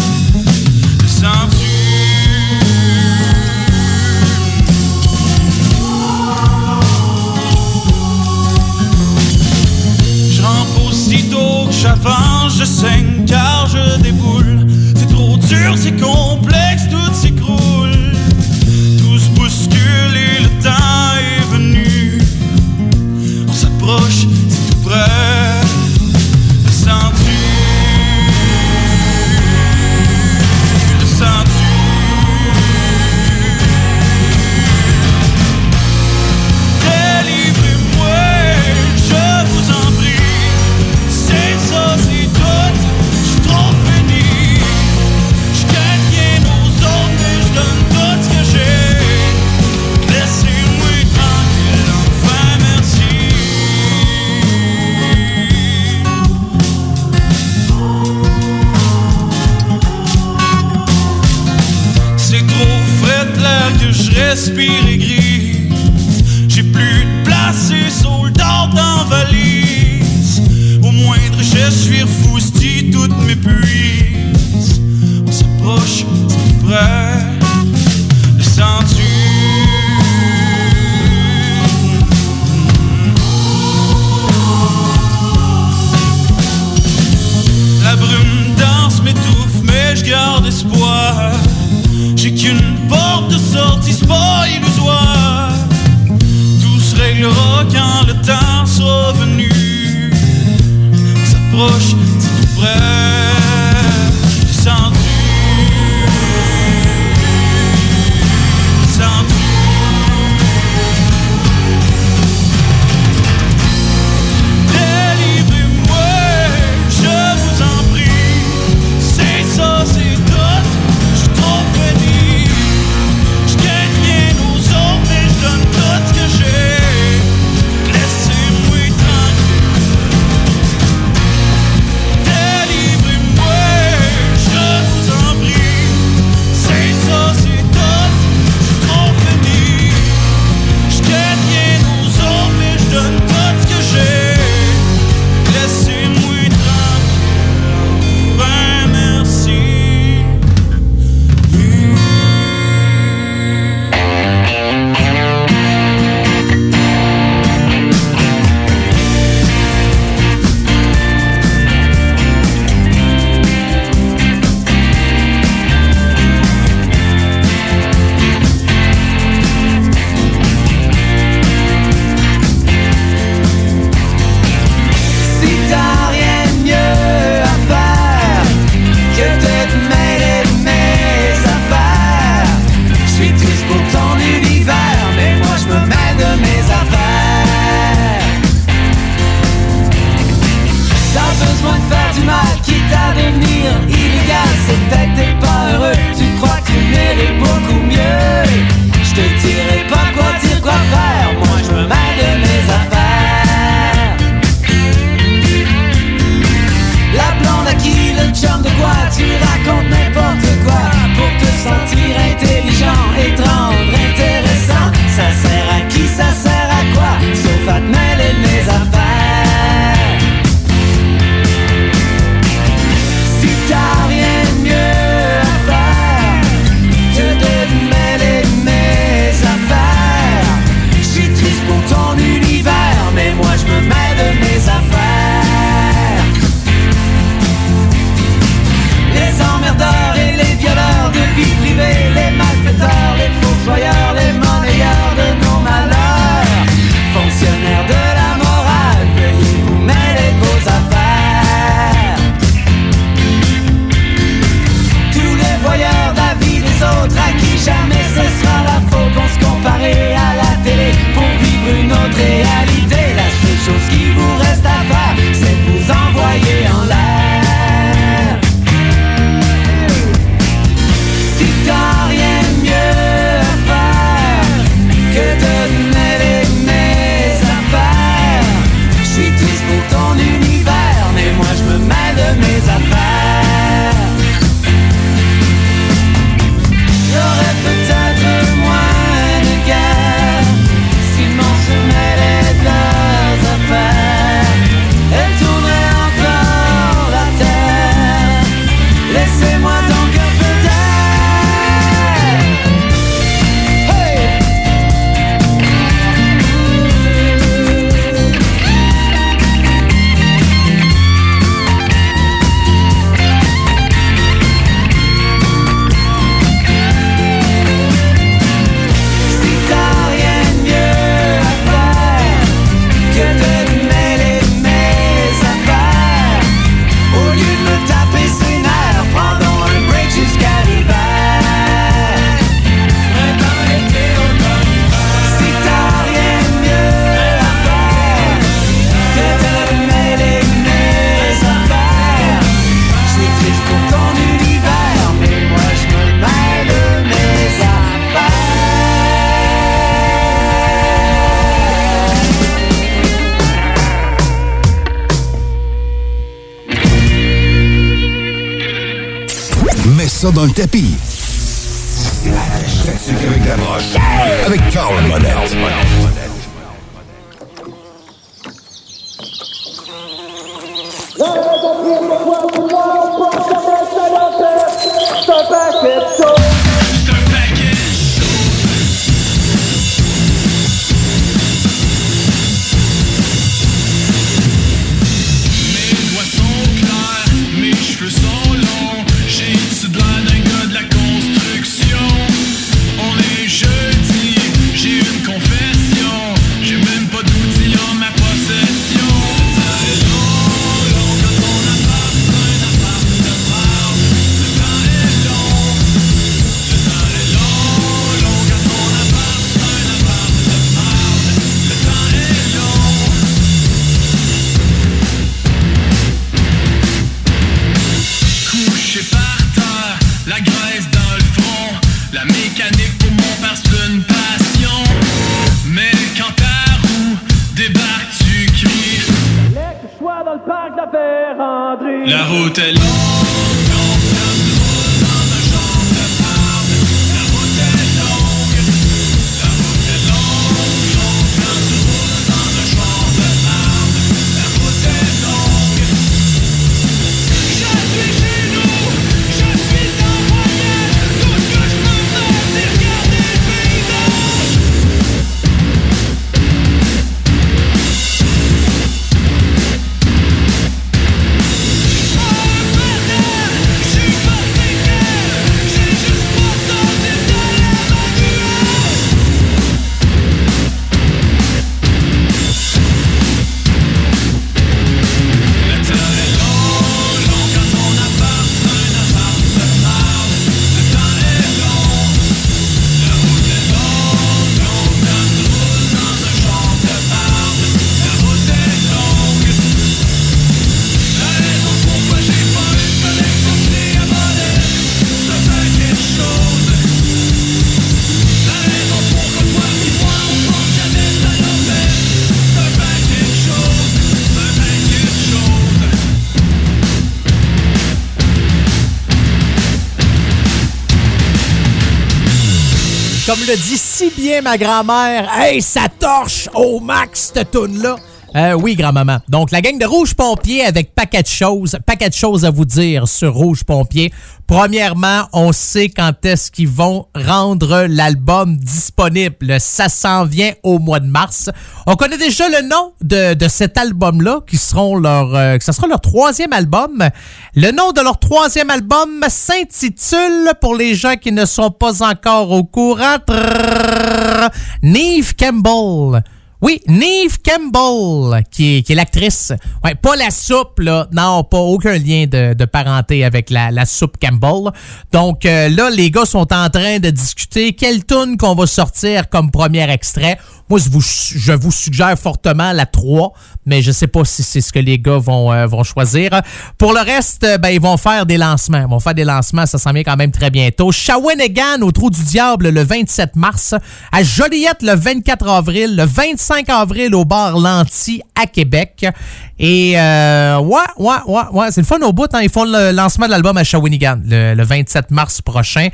Le rampe aussitôt que j'avance, je saigne car je déboule. C'est trop dur, c'est complexe, respire est gris. Comme le dit si bien ma grand-mère, hey, ça torche au max cette toune là. Euh, oui, grand-maman. Donc, la gang de Rouge Pompier avec paquet de choses, paquet de choses à vous dire sur Rouge Pompier. Premièrement, on sait quand est-ce qu'ils vont rendre l'album disponible. Ça s'en vient au mois de mars. On connaît déjà le nom de, de cet album-là, qui seront leur, euh, ça sera leur troisième album. Le nom de leur troisième album s'intitule, pour les gens qui ne sont pas encore au courant, Neve Campbell. Oui, Neve Campbell, qui est, l'actrice. Ouais, pas la soupe, là. Non, pas aucun lien de, parenté avec la, la soupe Campbell. Donc euh, là, les gars sont en train de discuter quelle tune qu'on va sortir comme premier extrait. Moi, je vous, suggère fortement la 3, mais je sais pas si c'est ce que les gars vont, euh, vont choisir. Pour le reste, euh, ben, ils vont faire des lancements. Ils vont faire des lancements, ça s'en vient quand même très bientôt. Shawinigan au Trou du Diable le 27 mars. À Joliette le 24 avril. Le 25 avril au bar Lanty à Québec. Et euh, ouais, ouais, ouais, ouais, c'est le fun au bout. Hein. Ils font le lancement de l'album à Shawinigan le, le 27 mars prochain.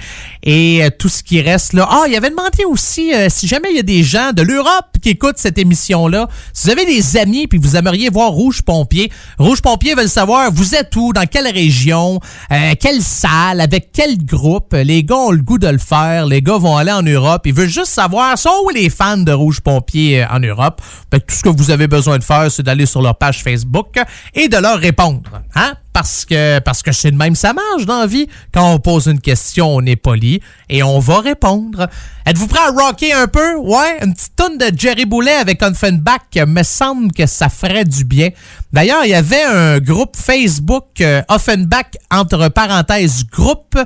Et euh, tout ce qui reste là. Ah, il avait demandé aussi euh, si jamais il y a des gens de l'Europe qui écoutent cette émission-là, si vous avez des amis puis vous aimeriez voir Rouge Pompier, Rouge Pompier veut savoir vous êtes où, dans quelle région, euh, quelle salle, avec quel groupe? Les gars ont le goût de le faire. Les gars vont aller en Europe. Ils veulent juste savoir sont où les fans de Rouge Pompier euh, en Europe? Fait que tout ce que vous avez besoin de faire, c'est d'aller sur leur page Facebook et de leur répondre. Hein? Parce que parce que c'est de même ça marche dans la vie. Quand on pose une question, on est poli et on va répondre. Êtes-vous prêt à rocker un peu? Ouais, une petite tonne de Jerry Boulet avec Offenbach me semble que ça ferait du bien. D'ailleurs, il y avait un groupe Facebook euh, Offenbach entre parenthèses groupe.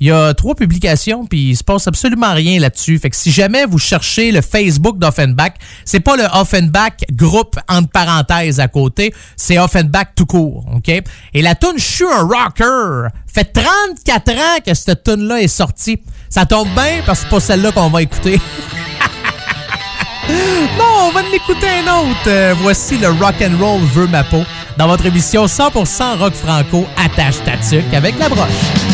Il y a trois publications, puis il se passe absolument rien là-dessus. Fait que si jamais vous cherchez le Facebook d'Offenbach, c'est pas le Offenbach groupe entre parenthèses à côté, c'est Offenbach tout court, OK? Et la tune Je suis un rocker fait 34 ans que cette tune là est sortie. Ça tombe bien parce que c'est pas celle-là qu'on va écouter. non, on va en écouter un autre. Euh, voici le Rock and Roll veut ma peau dans votre émission 100% rock franco attache ta avec la broche.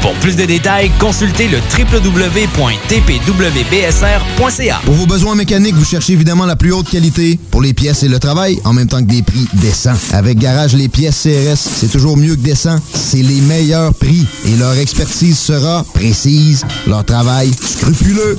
Pour plus de détails, consultez le www.tpwbsr.ca. Pour vos besoins mécaniques, vous cherchez évidemment la plus haute qualité pour les pièces et le travail, en même temps que des prix décents. Avec Garage Les Pièces CRS, c'est toujours mieux que décent. C'est les meilleurs prix et leur expertise sera précise, leur travail scrupuleux.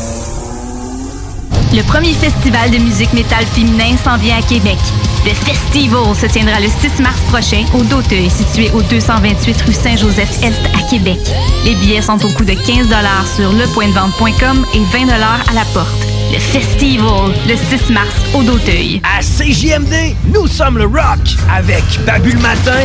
Le premier festival de musique métal féminin s'en vient à Québec. Le Festival se tiendra le 6 mars prochain au Doteuil, situé au 228 rue Saint-Joseph-Est à Québec. Les billets sont au coût de 15 sur lepointdevente.com et 20 à la porte. Le Festival, le 6 mars au Doteuil. À CJMD, nous sommes le rock avec Babu matin,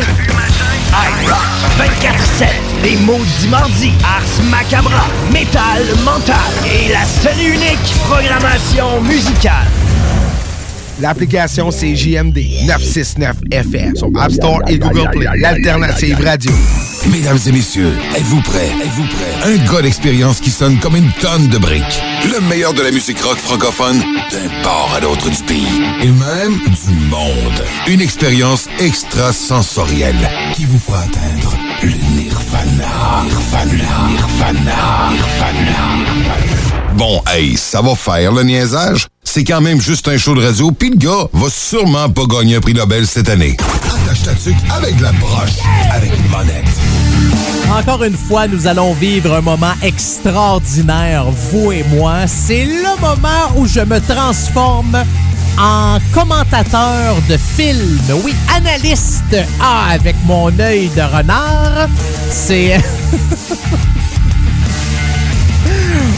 iRock 24-7, les maudits mardis, Ars Macabra, Metal Mental. Et la seule unique programmation musicale. L'application c'est JMD 969 FM sur App Store et Google Play. L'alternative radio. Mesdames et messieurs, êtes-vous prêts? Êtes-vous prêts? Un gars d'expérience qui sonne comme une tonne de briques. Le meilleur de la musique rock francophone d'un port à l'autre du pays. Et même du monde. Une expérience extrasensorielle qui vous fera atteindre le nirvana. Nirvana. Nirvana. Nirvana. Bon, hey, ça va faire le niaisage? C'est quand même juste un show de radio, puis le gars va sûrement pas gagner un prix Nobel cette année. Attache ta tuque avec la broche, avec une monette. Encore une fois, nous allons vivre un moment extraordinaire, vous et moi. C'est le moment où je me transforme en commentateur de film. Oui, analyste. Ah, avec mon œil de renard. C'est...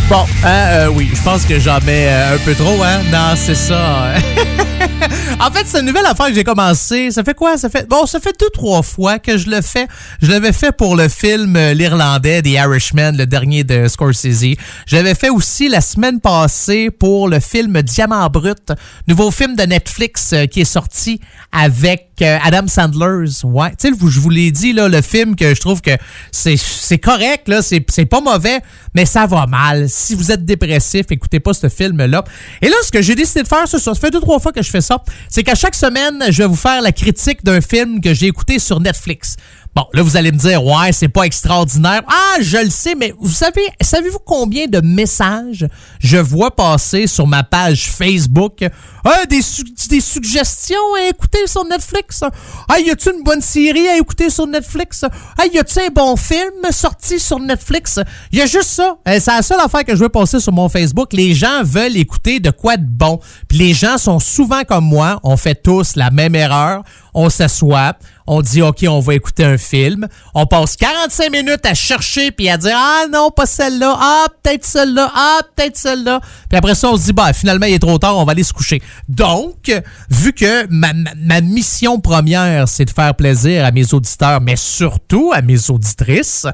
Bon, hein, euh, oui, je pense que j'en mets euh, un peu trop, hein? Non, c'est ça. en fait, c'est une nouvelle affaire que j'ai commencé. Ça fait quoi? Ça fait bon, ça fait deux, trois fois que je le fais. Je l'avais fait pour le film euh, L'Irlandais, The Irishman, le dernier de Scorsese. Je l'avais fait aussi la semaine passée pour le film Diamant Brut, nouveau film de Netflix euh, qui est sorti avec Adam Sandler's. Ouais, tu sais, je vous l'ai dit, là, le film que je trouve que c'est correct, là, c'est pas mauvais, mais ça va mal. Si vous êtes dépressif, écoutez pas ce film-là. Et là, ce que j'ai décidé de faire, c'est ça. Ça fait deux, trois fois que je fais ça. C'est qu'à chaque semaine, je vais vous faire la critique d'un film que j'ai écouté sur Netflix. Bon, là, vous allez me dire, ouais, c'est pas extraordinaire. Ah, je le sais, mais vous savez, savez-vous combien de messages je vois passer sur ma page Facebook? Ah, des, su- des suggestions à écouter sur Netflix? Ah, y a-tu une bonne série à écouter sur Netflix? Ah, y a-tu un bon film sorti sur Netflix? Y a juste ça. C'est la seule affaire que je veux passer sur mon Facebook. Les gens veulent écouter de quoi de bon. Puis les gens sont souvent comme moi. On fait tous la même erreur. On s'assoit. On dit, OK, on va écouter un film. On passe 45 minutes à chercher puis à dire, ah non, pas celle-là. Ah, peut-être celle-là. Ah, peut-être celle-là. Puis après ça, on se dit, bah, finalement, il est trop tard, on va aller se coucher. Donc, vu que ma, mission première, c'est de faire plaisir à mes auditeurs, mais surtout à mes auditrices,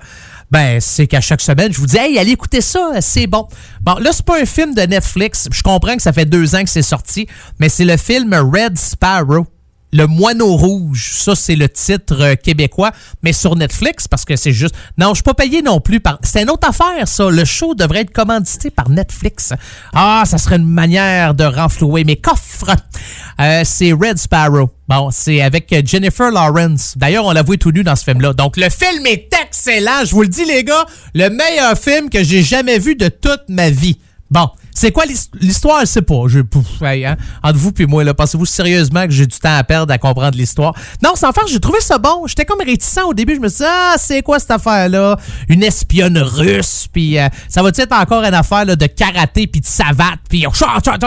ben, c'est qu'à chaque semaine, je vous dis, hey, allez écouter ça, c'est bon. Bon, là, c'est pas un film de Netflix. Je comprends que ça fait deux ans que c'est sorti, mais c'est le film Red Sparrow. Le Moineau Rouge, ça c'est le titre euh, québécois, mais sur Netflix parce que c'est juste. Non, je suis pas payé non plus par. C'est une autre affaire, ça. Le show devrait être commandité par Netflix. Ah, ça serait une manière de renflouer mes coffres. Euh, c'est Red Sparrow. Bon, c'est avec Jennifer Lawrence. D'ailleurs, on l'a vu tout nu dans ce film-là. Donc, le film est excellent. Je vous le dis, les gars, le meilleur film que j'ai jamais vu de toute ma vie. Bon, C'est quoi l'his- l'histoire? Je sais pas. Je, hein, entre vous puis moi, là, pensez-vous sérieusement que j'ai du temps à perdre à comprendre l'histoire? Non, sans faire, j'ai trouvé ça bon. J'étais comme réticent au début. Je me suis dit, ah, c'est quoi cette affaire-là? Une espionne russe, puis euh, ça va être encore une affaire de karaté, puis de savate, puis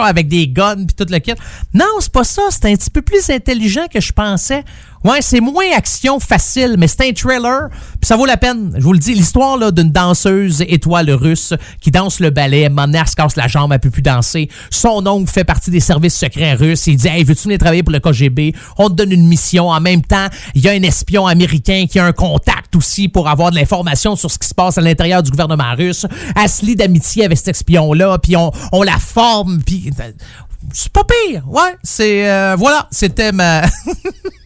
avec des guns, puis tout le kit? Non, c'est pas ça. C'est un petit peu plus intelligent que je pensais. Ouais, c'est moins action facile, mais c'est un trailer, puis ça vaut la peine. Je vous le dis, l'histoire d'une danseuse étoile russe qui danse le ballet, elle se casse la jambe, elle peut plus danser. Son oncle fait partie des services secrets russes. Il dit Hey, veux-tu venir travailler pour le KGB On te donne une mission. En même temps, il y a un espion américain qui a un contact aussi pour avoir de l'information sur ce qui se passe à l'intérieur du gouvernement russe. Elle se lie d'amitié avec cet espion-là, puis on, on la forme, puis. C'est pas pire, ouais. C'est. euh, voilà, c'était ma.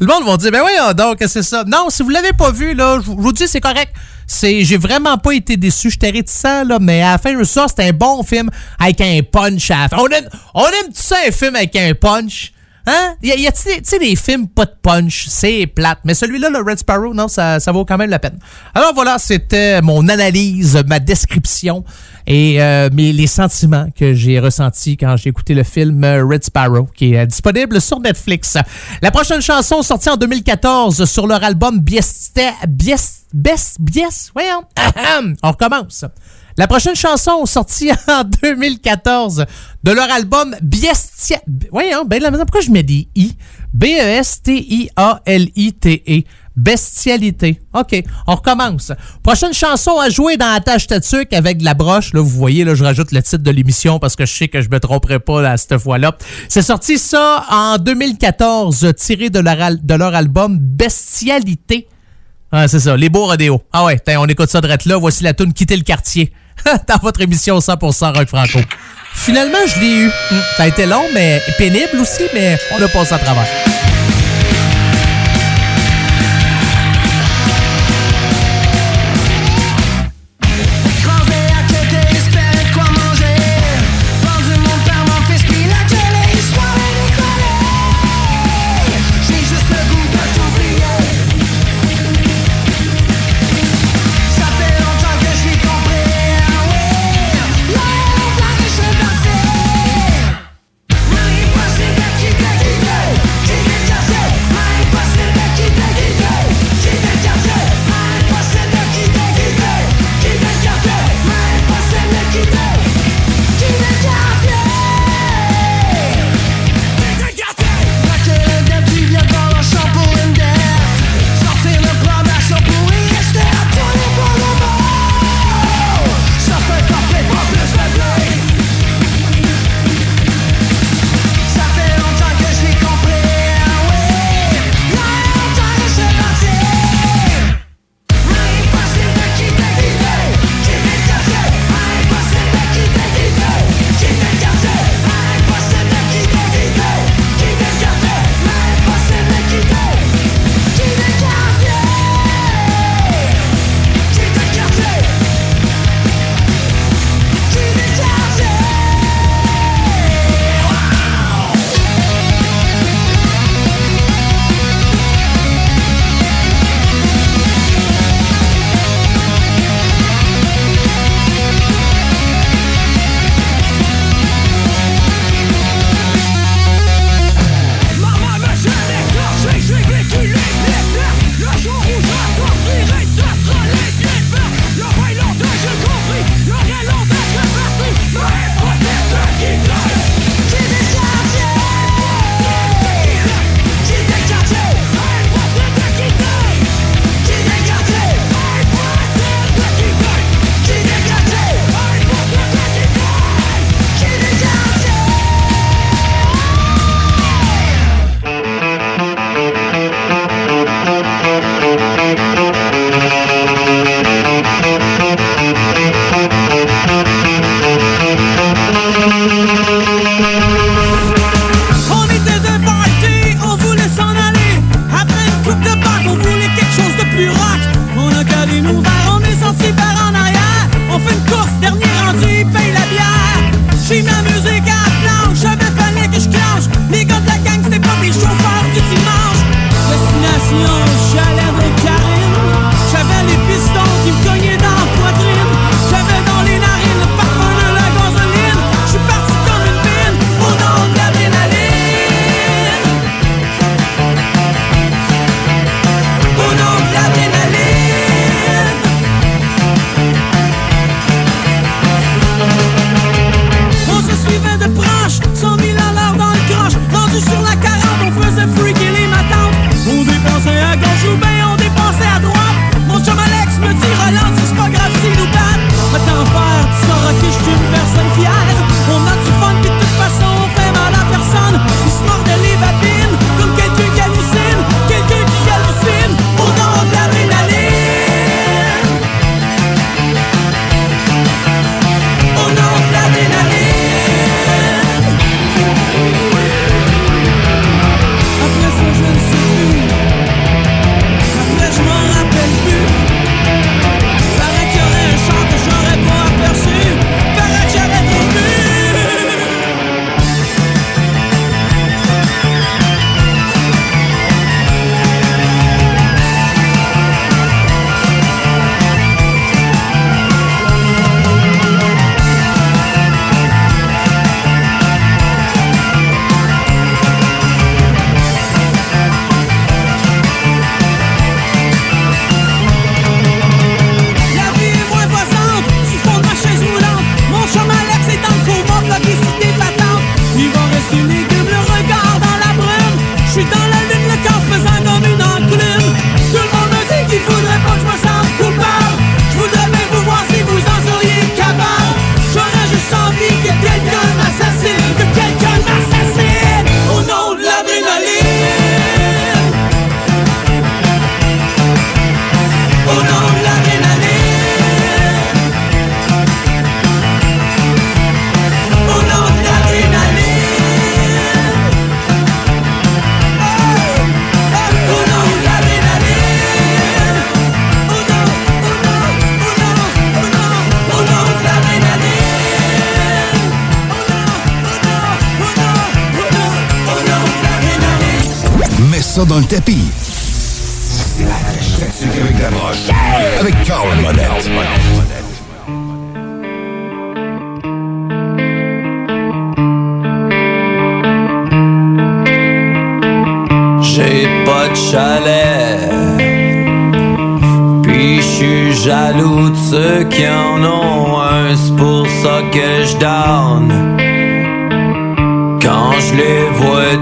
Le monde va dire, ben oui, donc, c'est ça? Non, si vous l'avez pas vu, là, je vous dis, c'est correct. C'est, j'ai vraiment pas été déçu. J'étais réticent, là, mais à la fin, je me suis dit, Ah, c'était un bon film avec un punch à. On aime, on aime tout ça, un film avec un punch? Hein? Y a, y a tu sais, des films pas de punch, c'est plate. Mais celui-là, le Red Sparrow, non, ça, ça vaut quand même la peine. Alors voilà, c'était mon analyse, ma description et euh, mes, les sentiments que j'ai ressentis quand j'ai écouté le film Red Sparrow, qui est disponible sur Netflix. La prochaine chanson sortie en 2014 sur leur album Bieste... Bieste... Best... Bieste... Ahem. On recommence. La prochaine chanson sortie en 2014 de leur album Biestia... Voyons, ben la pourquoi je mets des I? B-E-S-T-I-A-L-I-T-E. Bestialité. OK, on recommence. Prochaine chanson à jouer dans la tâche tatuc avec de la broche. Là, vous voyez, là, je rajoute le titre de l'émission parce que je sais que je me tromperai pas là, cette fois-là. C'est sorti ça en 2014, tiré de leur, album Bestialité. Ah, c'est ça, les beaux rodéos. Ah ouais, on écoute ça de là. Voici la tune Quitter le quartier dans votre émission 100% rock franco. Finalement, je l'ai eu. Hmm, Ça a été long, mais pénible aussi, mais on a passé à travers.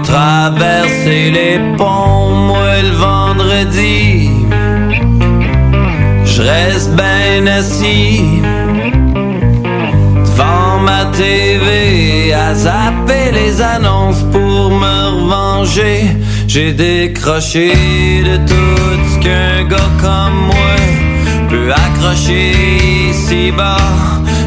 Traverser les ponts, moi le vendredi. Je reste bien assis devant ma TV à zapper les annonces pour me revenger. J'ai décroché de tout ce qu'un gars comme moi peux accrocher si bas.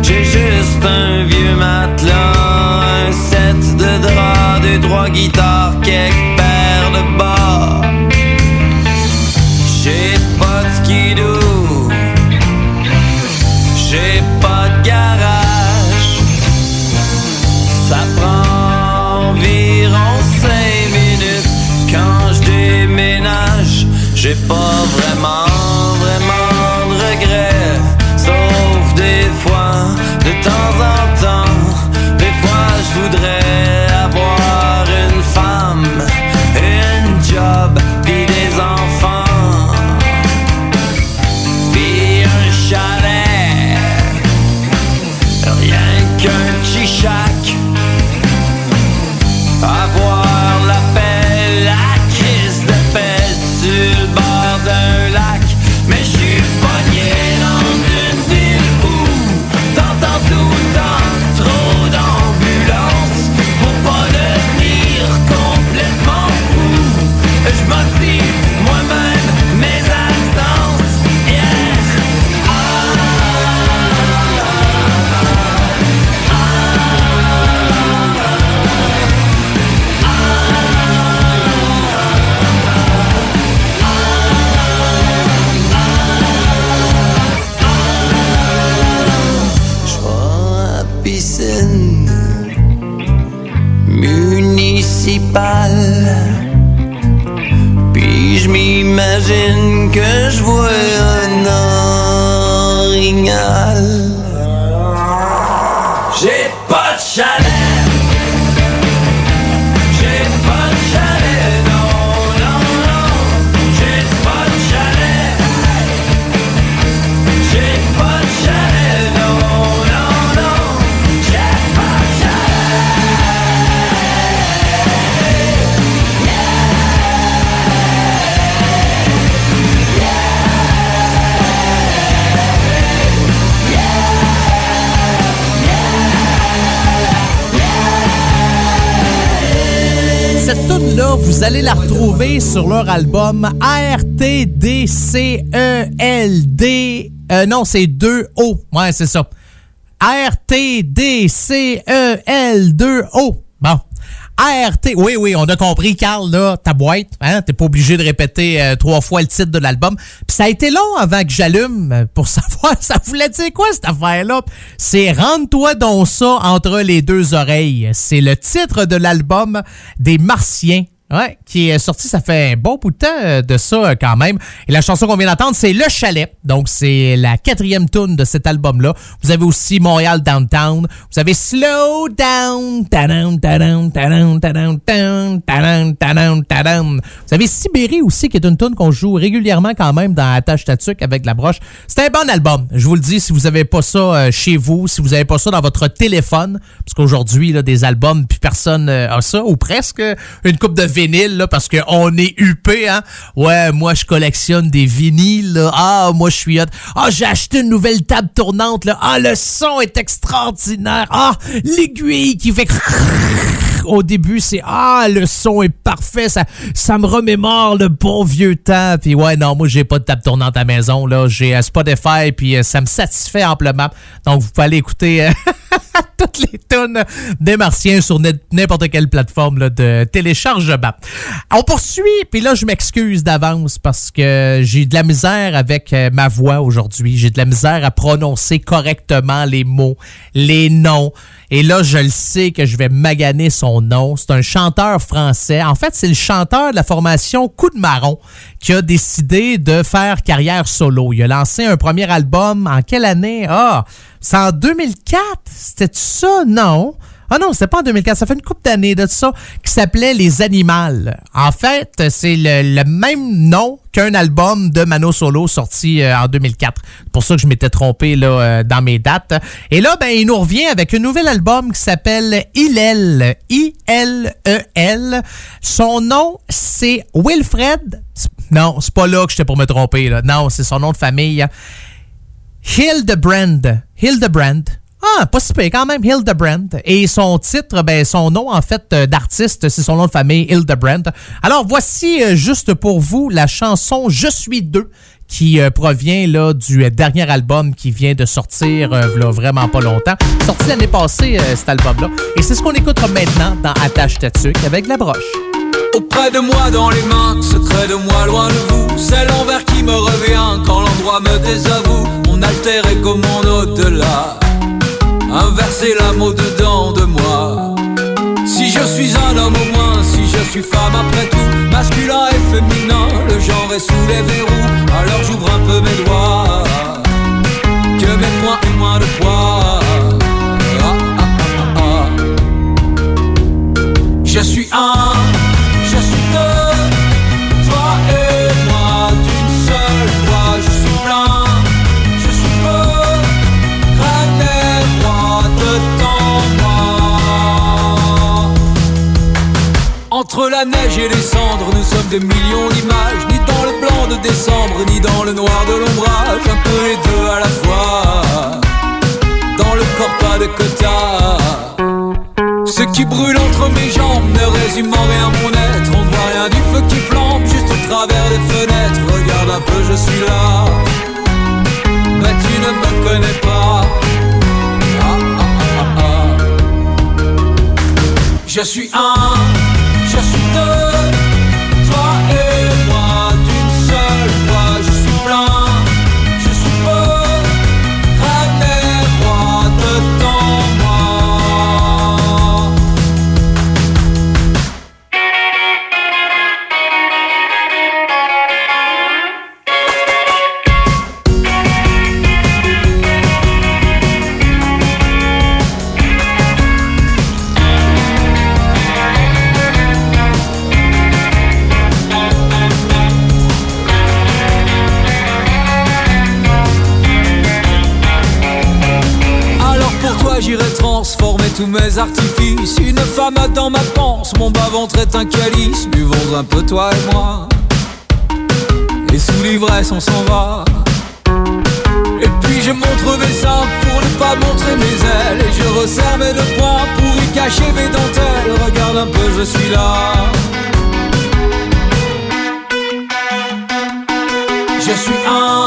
J'ai juste un vieux matelas, un set de draps, deux, trois guitares, quelques paires de bas. j'imagine que je vois un orignal. Là, vous allez la retrouver sur leur album ARTDCELD. Euh, non, c'est 2O. Ouais, c'est ça. ARTDCEL2O. Bon. ART, oui, oui, on a compris, Carl, là, ta boîte, hein, t'es pas obligé de répéter euh, trois fois le titre de l'album. Puis ça a été long avant que j'allume euh, pour savoir, ça voulait dire quoi cette affaire-là? C'est Rends-toi donc ça entre les deux oreilles. C'est le titre de l'album des Martiens. Ouais, qui est sorti, ça fait un bon bout de temps euh, de ça euh, quand même. Et la chanson qu'on vient d'entendre, c'est Le Chalet. Donc, c'est la quatrième tune de cet album-là. Vous avez aussi Montréal Downtown. Vous avez Slow Down. Vous avez Sibérie aussi, qui est une tune qu'on joue régulièrement quand même dans Attache Tatuc avec la broche. C'est un bon album. Je vous le dis, si vous avez pas ça euh, chez vous, si vous avez pas ça dans votre téléphone, parce qu'aujourd'hui, des albums, puis personne a ça, ou presque une coupe de vinyle, là, parce qu'on est huppé, hein. Ouais, moi, je collectionne des vinyles, là. Ah, moi, je suis hot. Ah, j'ai acheté une nouvelle table tournante, là. Ah, le son est extraordinaire. Ah, l'aiguille qui fait au début, c'est ah, le son est parfait, ça, ça me remémore le bon vieux temps. Puis ouais, non, moi j'ai pas de table tournante à la maison là, j'ai euh, Spotify puis euh, ça me satisfait amplement. Donc vous pouvez aller écouter euh, toutes les tonnes des Martiens sur n'importe quelle plateforme de téléchargement. On poursuit, puis là je m'excuse d'avance parce que j'ai de la misère avec ma voix aujourd'hui. J'ai de la misère à prononcer correctement les mots, les noms. Et là, je le sais que je vais maganer son nom. C'est un chanteur français. En fait, c'est le chanteur de la formation Coup de Marron qui a décidé de faire carrière solo. Il a lancé un premier album en quelle année? Ah, c'est en 2004. C'était ça? Non. Ah non, c'est pas en 2004, ça fait une couple d'années de ça, qui s'appelait Les Animales. En fait, c'est le, même nom qu'un album de Mano Solo sorti euh, en 2004. C'est pour ça que je m'étais trompé là, euh, dans mes dates. Et là, ben, il nous revient avec un nouvel album qui s'appelle Hillel. I-L-E-L. Son nom, c'est Wilfred. Non, c'est pas là que j'étais pour me tromper. Là. Non, c'est son nom de famille. Hildebrand. Hildebrand. Ah, pas si quand même, Hildebrand. Et son titre, ben, son nom en fait euh, d'artiste, c'est son nom de famille, Hildebrand. Alors voici euh, juste pour vous la chanson Je suis deux qui euh, provient là du dernier album qui vient de sortir v'là vraiment pas longtemps. Sorti l'année passée cet album-là. Et c'est ce qu'on écoutera maintenant dans Attache Tatuc avec la broche. Auprès de moi, dans les mains, secret de moi, loin de vous. C'est l'envers qui me revient quand l'endroit me désavoue. Mon alter est comme mon au-delà. Inverser l'âme au-dedans de moi. Si je suis un homme au moins, si je suis femme après tout, masculin et féminin, le genre est sous les verrous. Alors j'ouvre un peu mes doigts. Que mes points aient moins de poids. Ah, ah, ah, ah, ah. Je suis La neige et les cendres, nous sommes des millions d'images, ni dans le blanc de décembre, ni dans le noir de l'ombrage, un peu les deux à la fois. Dans le corps pas de quota. Ce qui brûle entre mes jambes ne résume en rien mon être. On ne voit rien du feu qui flambe juste au travers des fenêtres. Regarde un peu, je suis là. Mais tu ne me connais pas. Ah, ah, ah, ah, ah. Je suis un, tous mes artifices. Une femme attend ma panse, mon bas-ventre est un calice. Buvons un peu toi et moi. Et sous l'ivresse, on s'en va. Et puis je montre mes seins pour ne pas montrer mes ailes. Et je resserre mes deux poings pour y cacher mes dentelles. Regarde un peu, je suis là. Je suis un,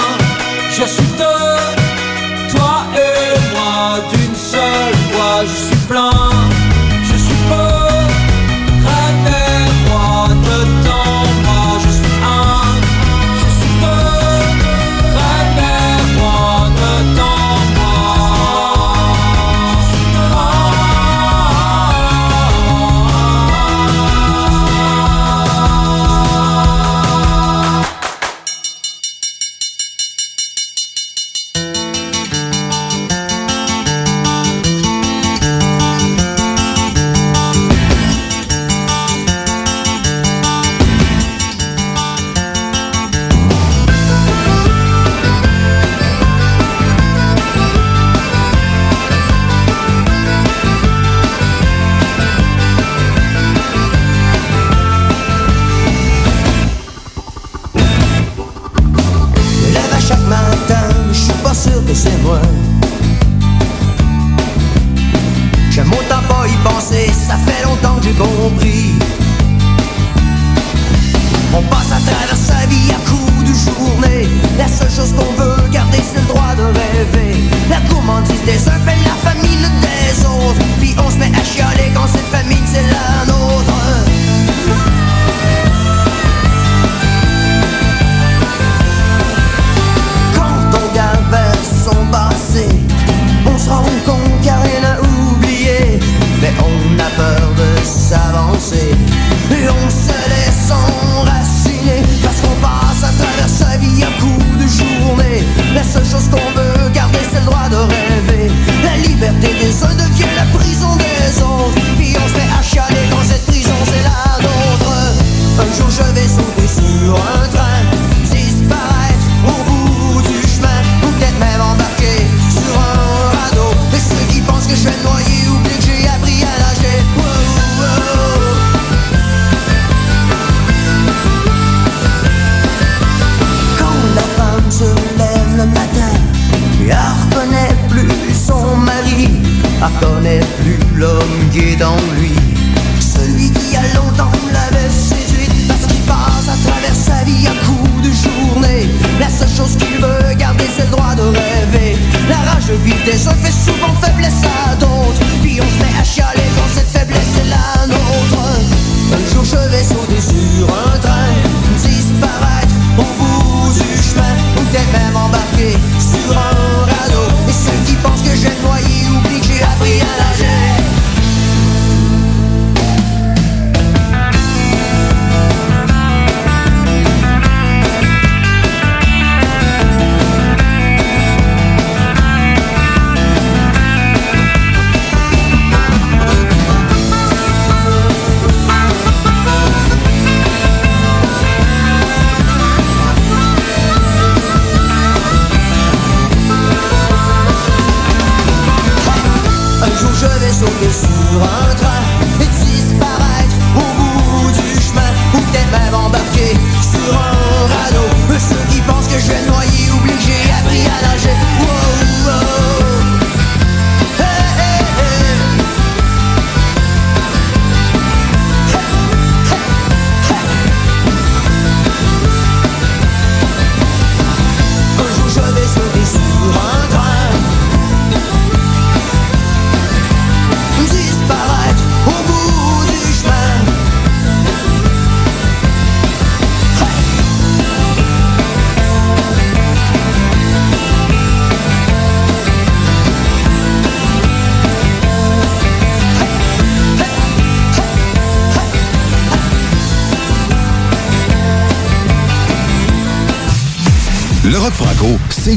je suis deux.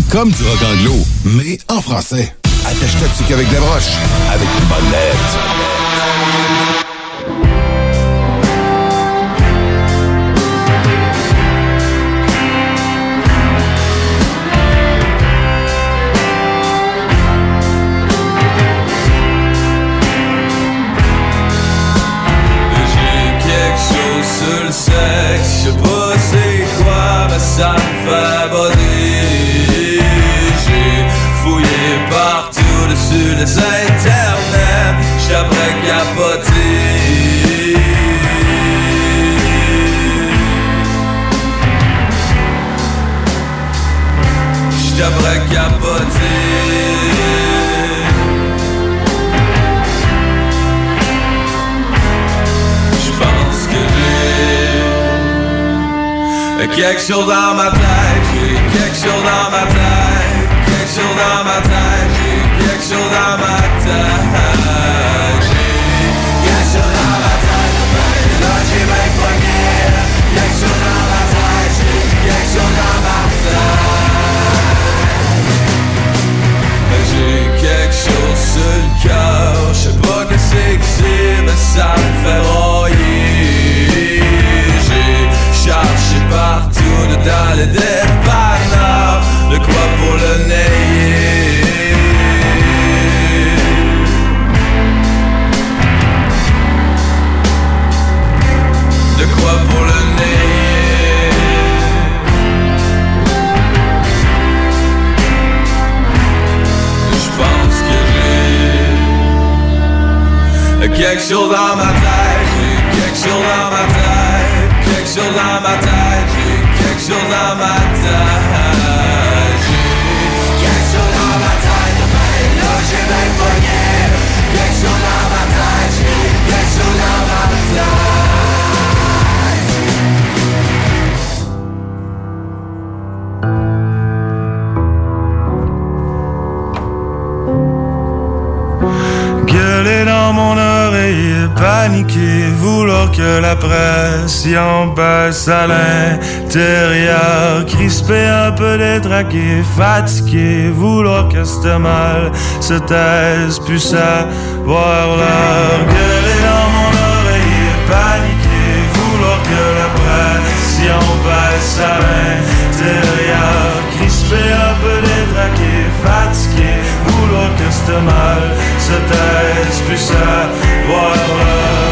Comme du rock anglo, mais en français. Attache-toi qu'avec des broches, avec une bonne lèvre pression baisse à l'intérieur, crisper un peu détraqué, fatigué, vouloir que ce mal se taise, puis savoir l'heure. Gueuler dans mon oreille, paniquer, vouloir que la pression baisse à l'intérieur, crisper un peu détraqué, fatigué, vouloir que ce mal se taise, puis savoir l'heure.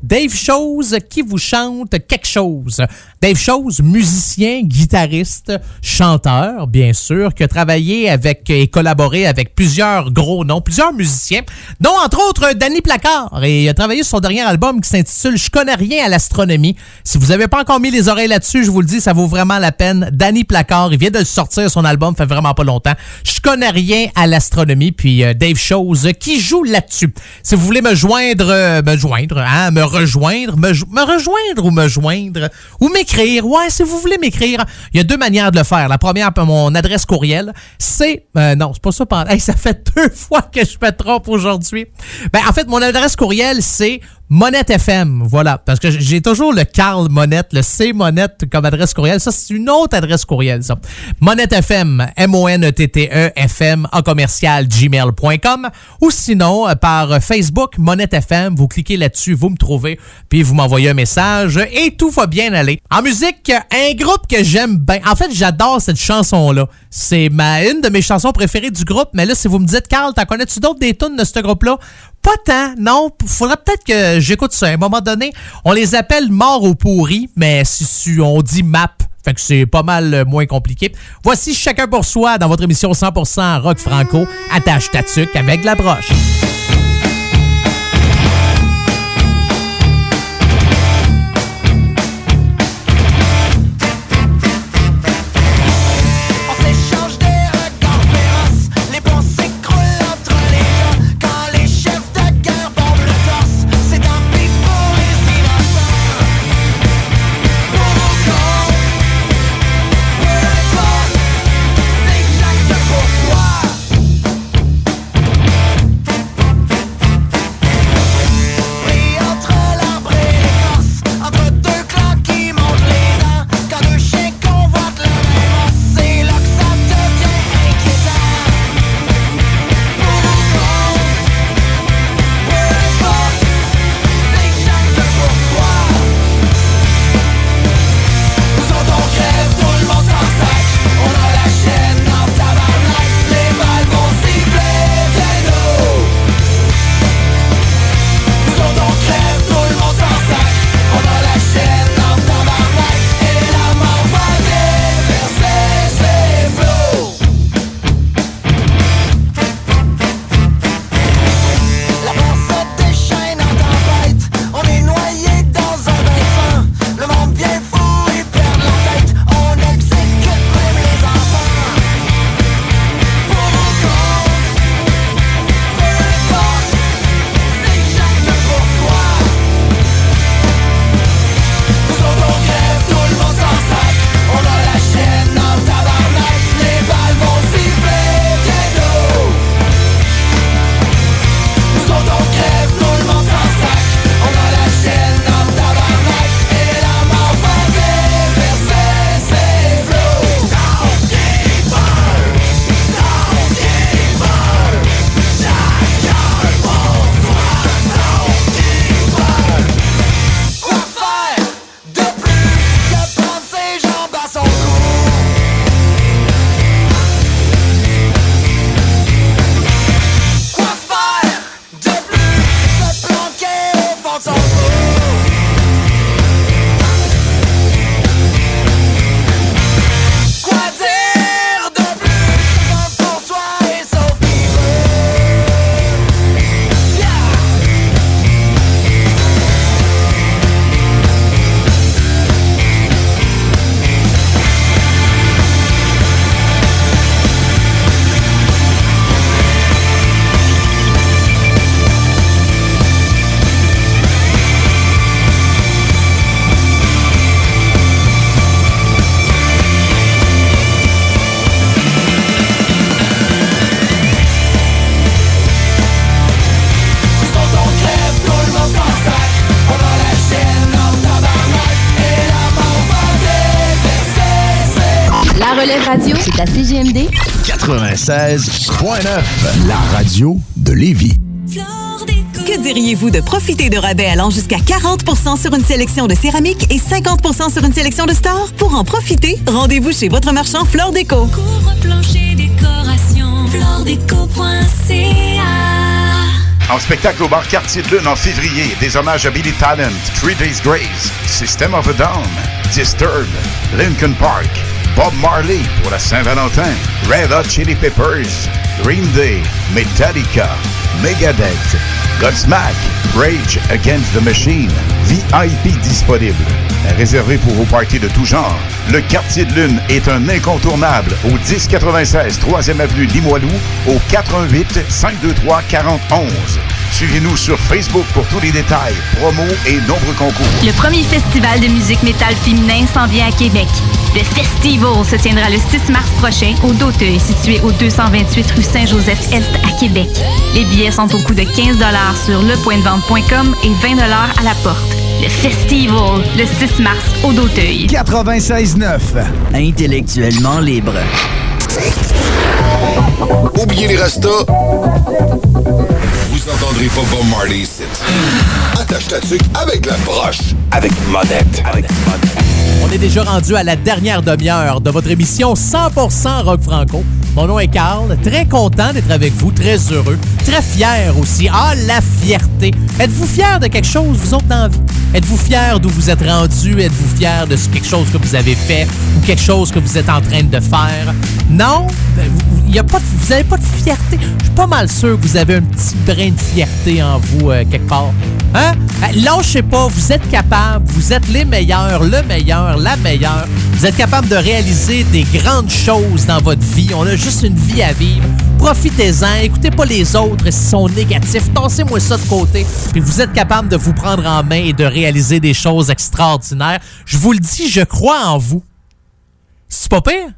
Dave Chose qui vous chante quelque chose. Dave Chose, musicien, guitariste, chanteur, bien sûr, qui a travaillé avec et collaboré avec plusieurs gros noms, plusieurs musiciens, dont entre autres Danny Placard. Et il a travaillé sur son dernier album qui s'intitule Je connais rien à l'astronomie. Si vous n'avez pas encore mis les oreilles là-dessus, je vous le dis, ça vaut vraiment la peine. Danny Placard, il vient de sortir, son album, fait vraiment pas longtemps. Je connais rien à l'astronomie, puis euh, Dave Chose qui joue là-dessus. Si vous voulez me joindre, euh, me joindre, hein, me rejoindre, me, jo- me rejoindre ou me joindre, ou m'écrire, ouais, si vous voulez m'écrire, il y a deux manières de le faire. La première, mon adresse courriel, c'est, euh, non, c'est pas ça, hey, ça fait deux fois que je me trompe aujourd'hui. Ben, en fait, mon adresse courriel, c'est Monette FM, voilà. Parce que j'ai toujours le Carl Monette, le C Monette comme adresse courriel. Ça, c'est une autre adresse courriel, ça. Monette FM, M-O-N-E-T-T-E, FM, en commercial, gmail.com. Ou sinon, euh, par Facebook, Monette FM, vous cliquez là-dessus, vous me trouvez, puis vous m'envoyez un message et tout va bien aller. En musique, un groupe que j'aime bien. En fait, j'adore cette chanson-là. C'est ma, une de mes chansons préférées du groupe, mais là, si vous me dites, Carl, t'en connais-tu d'autres des tunes de ce groupe-là? Pas tant, non. Faudrait peut-être que j'écoute ça. À un moment donné, on les appelle morts au pourri, mais si, si on dit map, fait que c'est pas mal euh, moins compliqué. Voici chacun pour soi dans votre émission 100% rock franco. Attache ta tuque avec la broche. 96.9, la radio de Lévis. Que diriez-vous de profiter de rabais allant jusqu'à 40% sur une sélection de céramique et 50% sur une sélection de stores? Pour en profiter, rendez-vous chez votre marchand Flore Déco. Décoration, floredeco.ca En spectacle au bar Quartier de Lune en février, des hommages à Billy Talent, Three Days Grace, System of a Down, Disturbed, Lincoln Park, Bob Marley pour la Saint-Valentin, Red Hot Chili Peppers, Green Day, Metallica, Megadeth, Godsmack, Rage Against the Machine, VIP disponible. Réservé pour vos parties de tout genre, le Quartier de Lune est un incontournable au 1096 3e Avenue Limoilou au 88 523 4011. Suivez-nous sur Facebook pour tous les détails, promos et nombreux concours. Le premier festival de musique métal féminin s'en vient à Québec. Le Festival se tiendra le 6 mars prochain au Doteuil, situé au 228 rue Saint-Joseph-Est à Québec. Les billets sont au coût de 15 sur lepointdevente.com et 20 à la porte. Le Festival, le 6 mars au Doteuil. 96.9, intellectuellement libre. Oubliez les restos. Vous entendrez pas Bob Marley ici. Attache ta tuque avec la broche. Avec monette. On est déjà rendu à la dernière demi-heure de votre émission 100% Rock Franco. Mon nom est Carl, très content d'être avec vous, très heureux, très fier aussi. Ah, la fierté. Êtes-vous fier de quelque chose, vous autres, dans? Êtes-vous fier d'où vous êtes rendu? Êtes-vous fier de quelque chose que vous avez fait ou quelque chose que vous êtes en train de faire? Non? Vous- il y a pas vous n'avez pas de fierté. Je suis pas mal sûr que vous avez un petit brin de fierté en vous euh, quelque part. Hein? Euh, Lâchez pas, vous êtes capable, vous êtes les meilleurs, le meilleur, la meilleure. Vous êtes capable de réaliser des grandes choses dans votre vie. On a juste une vie à vivre. Profitez-en, écoutez pas les autres s'ils sont négatifs. Tassez-moi ça de côté. Puis vous êtes capable de vous prendre en main et de réaliser des choses extraordinaires. Je vous le dis, je crois en vous. C'est pas pire?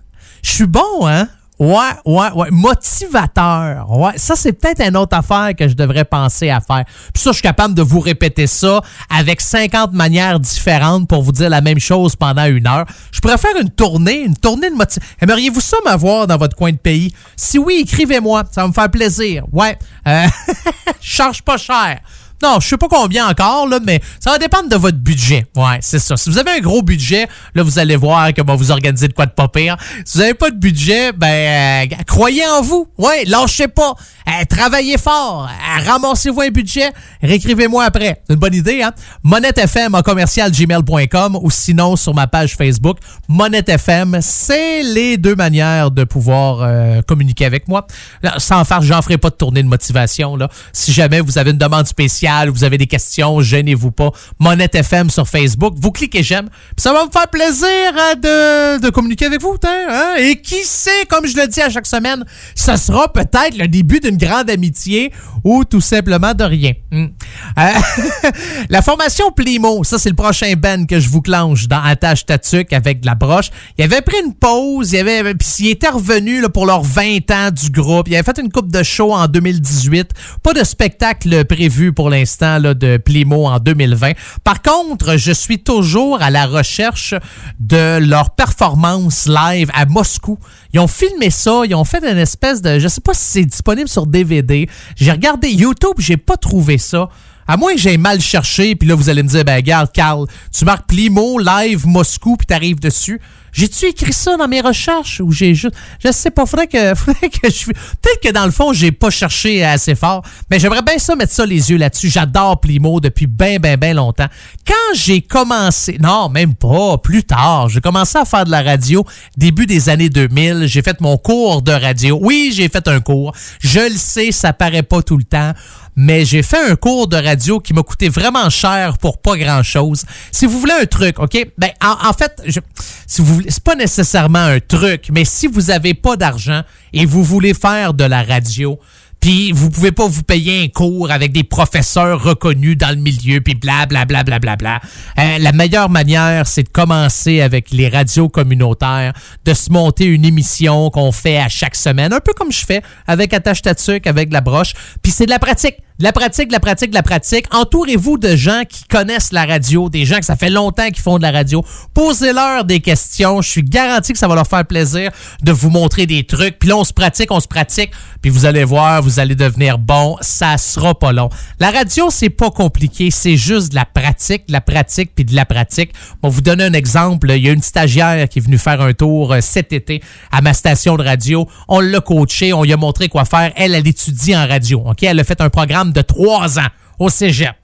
Je suis bon, hein? Ouais, ouais, ouais. Motivateur. Ouais, ça, c'est peut-être une autre affaire que je devrais penser à faire. Puis ça, je suis capable de vous répéter ça avec 50 manières différentes pour vous dire la même chose pendant une heure. Je pourrais faire une tournée, une tournée de motivation. Aimeriez-vous ça m'avoir dans votre coin de pays? Si oui, écrivez-moi. Ça va me faire plaisir. Ouais. Euh, charge pas cher. Non, je sais pas combien encore, là, mais ça va dépendre de votre budget. Ouais, c'est ça. Si vous avez un gros budget, là, vous allez voir comment vous organisez de quoi de pas pire. Si vous n'avez pas de budget, ben, euh, croyez en vous. Ouais, lâchez pas. Euh, travaillez fort. Euh, ramassez-vous un budget. Réécrivez-moi après. C'est une bonne idée, hein? MonnetteFM en commercial gmail.com ou sinon sur ma page Facebook. MonnetteFM, c'est les deux manières de pouvoir euh, communiquer avec moi. Sans faire, j'en ferai pas de tournée de motivation, là. Si jamais vous avez une demande spéciale, vous avez des questions, gênez-vous pas. Monette FM sur Facebook. Vous cliquez j'aime. Ça va me faire plaisir hein, de, communiquer avec vous. Hein? Et qui sait, comme je le dis à chaque semaine, ce sera peut-être le début d'une grande amitié ou tout simplement de rien. Hmm. Euh, la formation Plimo, ça c'est le prochain band que je vous clenche dans Attache Tatuc avec de la broche. Il avait pris une pause, il avait puis il était revenu pour leurs 20 ans du groupe. Il avait fait une coupe de show en 2018. Pas de spectacle prévu pour l'instant de Plimo en 2020. Par contre, je suis toujours à la recherche de leur performance live à Moscou. Ils ont filmé ça, ils ont fait une espèce de je sais pas si c'est disponible sur DVD. J'ai regardé YouTube, j'ai pas trouvé ça. À moins que j'ai mal cherché, puis là, vous allez me dire, ben, regarde, Carl, tu marques Plimo, live, Moscou, puis t'arrives dessus. J'ai-tu écrit ça dans mes recherches ou j'ai juste. Je sais pas, faudrait que, faudrait que je. Peut-être que dans le fond, j'ai pas cherché assez fort, mais j'aimerais bien ça mettre ça les yeux là-dessus. J'adore Plimo depuis ben, ben, ben longtemps. Quand j'ai commencé, non, même pas, plus tard, j'ai commencé à faire de la radio début des années 2000. J'ai fait mon cours de radio. Oui, j'ai fait un cours. Je le sais, ça paraît pas tout le temps mais j'ai fait un cours de radio qui m'a coûté vraiment cher pour pas grand chose. Si vous voulez un truc, OK? Ben, en, fait, je, si c'est pas nécessairement un truc, mais si vous avez pas d'argent et vous voulez faire de la radio, puis vous pouvez pas vous payer un cours avec des professeurs reconnus dans le milieu, puis bla bla bla bla bla bla. Euh, la meilleure manière, c'est de commencer avec les radios communautaires, de se monter une émission qu'on fait à chaque semaine, un peu comme je fais avec Attache Tatuc, avec la broche. Puis c'est de la pratique. De la pratique, de la pratique, de la pratique. Entourez-vous de gens qui connaissent la radio, des gens que ça fait longtemps qu'ils font de la radio. Posez-leur des questions. Je suis garanti que ça va leur faire plaisir de vous montrer des trucs. Puis là, on se pratique, on se pratique. Puis vous allez voir, vous allez devenir bon. Ça sera pas long. La radio, c'est pas compliqué. C'est juste de la pratique, de la pratique, puis de la pratique. On vous donner un exemple. Il y a une stagiaire qui est venue faire un tour euh, cet été à ma station de radio. On l'a coachée, on lui a montré quoi faire. Elle, elle étudie en radio. OK? Elle a fait un programme de trois ans au cégep.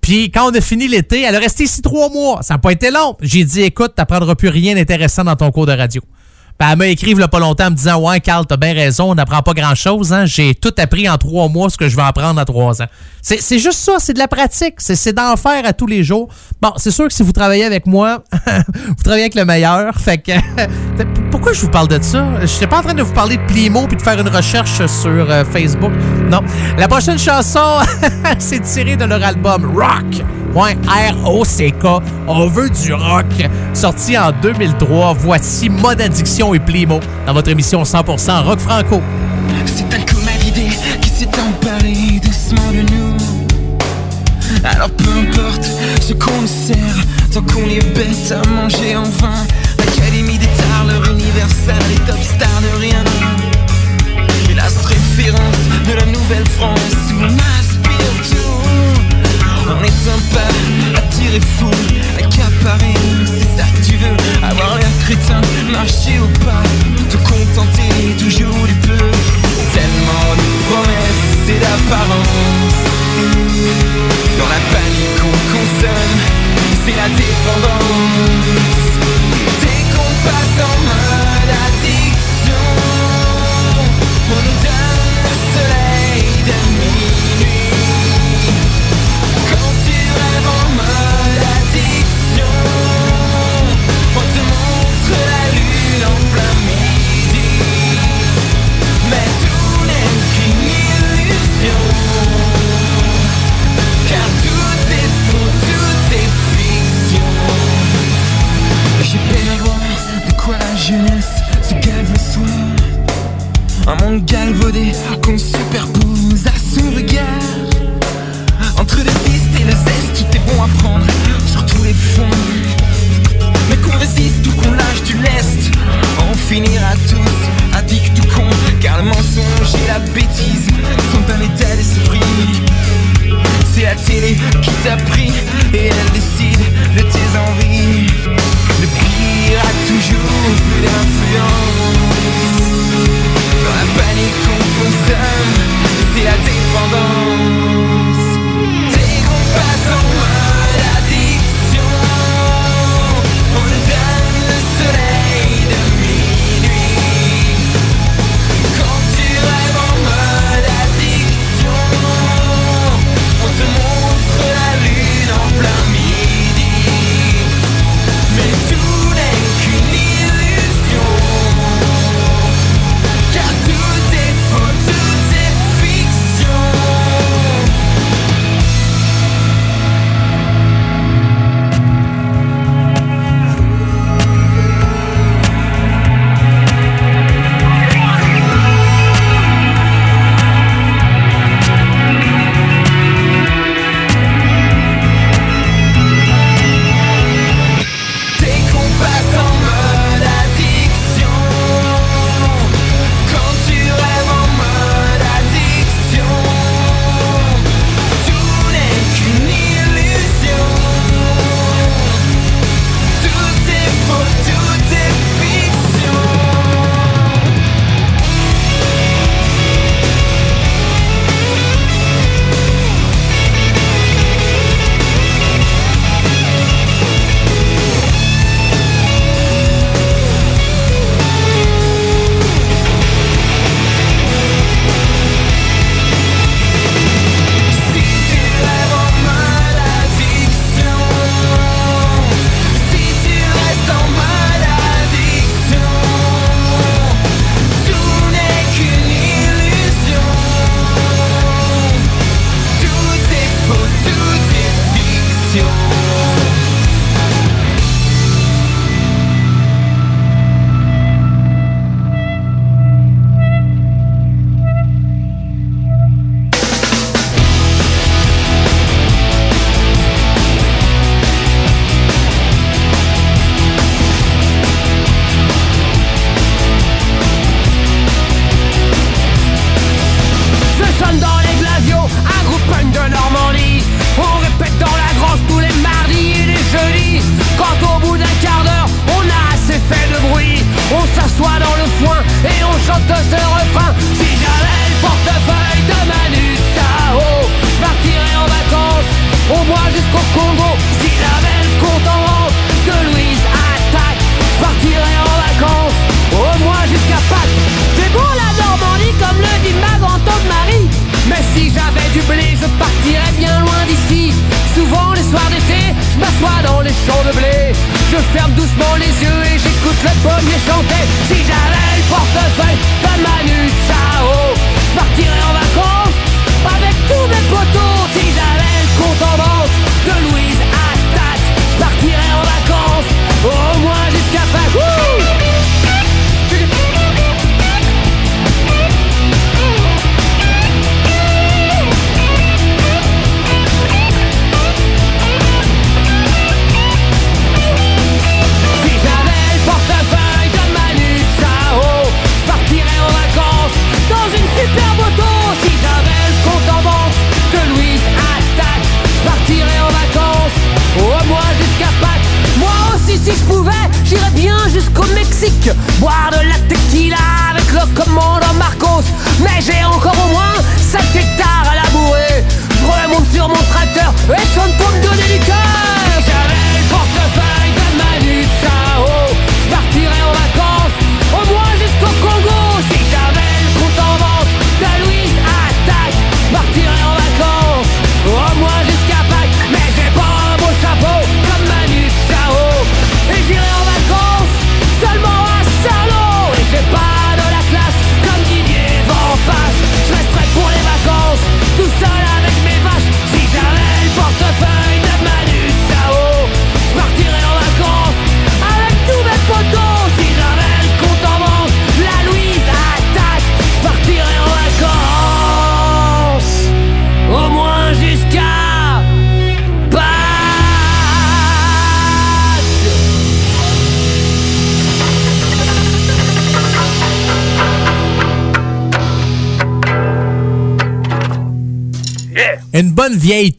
Puis quand on a fini l'été, elle est restée ici trois mois. Ça n'a pas été long. J'ai dit, écoute, t'apprendras plus rien d'intéressant dans ton cours de radio. Puis elle m'a écrit pas longtemps en me disant Ouais, Carl, t'as bien raison, on n'apprend pas grand chose. Hein? J'ai tout appris en trois mois ce que je vais apprendre en trois ans. C'est juste ça, c'est de la pratique. C'est d'en faire à tous les jours. Bon, c'est sûr que si vous travaillez avec moi, vous travaillez avec le meilleur. Fait que pourquoi je vous parle de ça? Je suis pas en train de vous parler de Plimo puis de faire une recherche sur euh, Facebook. Non. La prochaine chanson, c'est tiré de leur album Rock. R-O-C-K. On veut du rock. Sorti en 2003. Voici Mode Addiction et Plimo dans votre émission 100% Rock Franco. C'est un d'idées qui s'est emparé doucement de nous. Alors peu importe ce qu'on sert, tant qu'on est bête à manger en vain. L'Académie des Arts, leur universal, les top stars de rien. La référence de la Nouvelle-France où on aspire tout. En étant pas attiré fou, accaparé, c'est ça que tu veux. Avoir l'air crétin, marcher au pas, te contenter toujours du peu. Tellement de promesses et d'apparence. Dans la panique qu'on consomme, c'est la dépendance. Dès qu'on passe en mode Un monde galvaudé qu'on superpose à son regard. Entre le zeste et le zeste, tout est bon à prendre sur tous les fonds. Mais qu'on résiste ou qu'on lâche du lest, on finira tous addicts ou cons. Car le mensonge et la bêtise sont un état d'esprit. C'est la télé qui t'a pris et elle décide de tes envies. Le pire a toujours nous c'est la dépendance. Des groupes.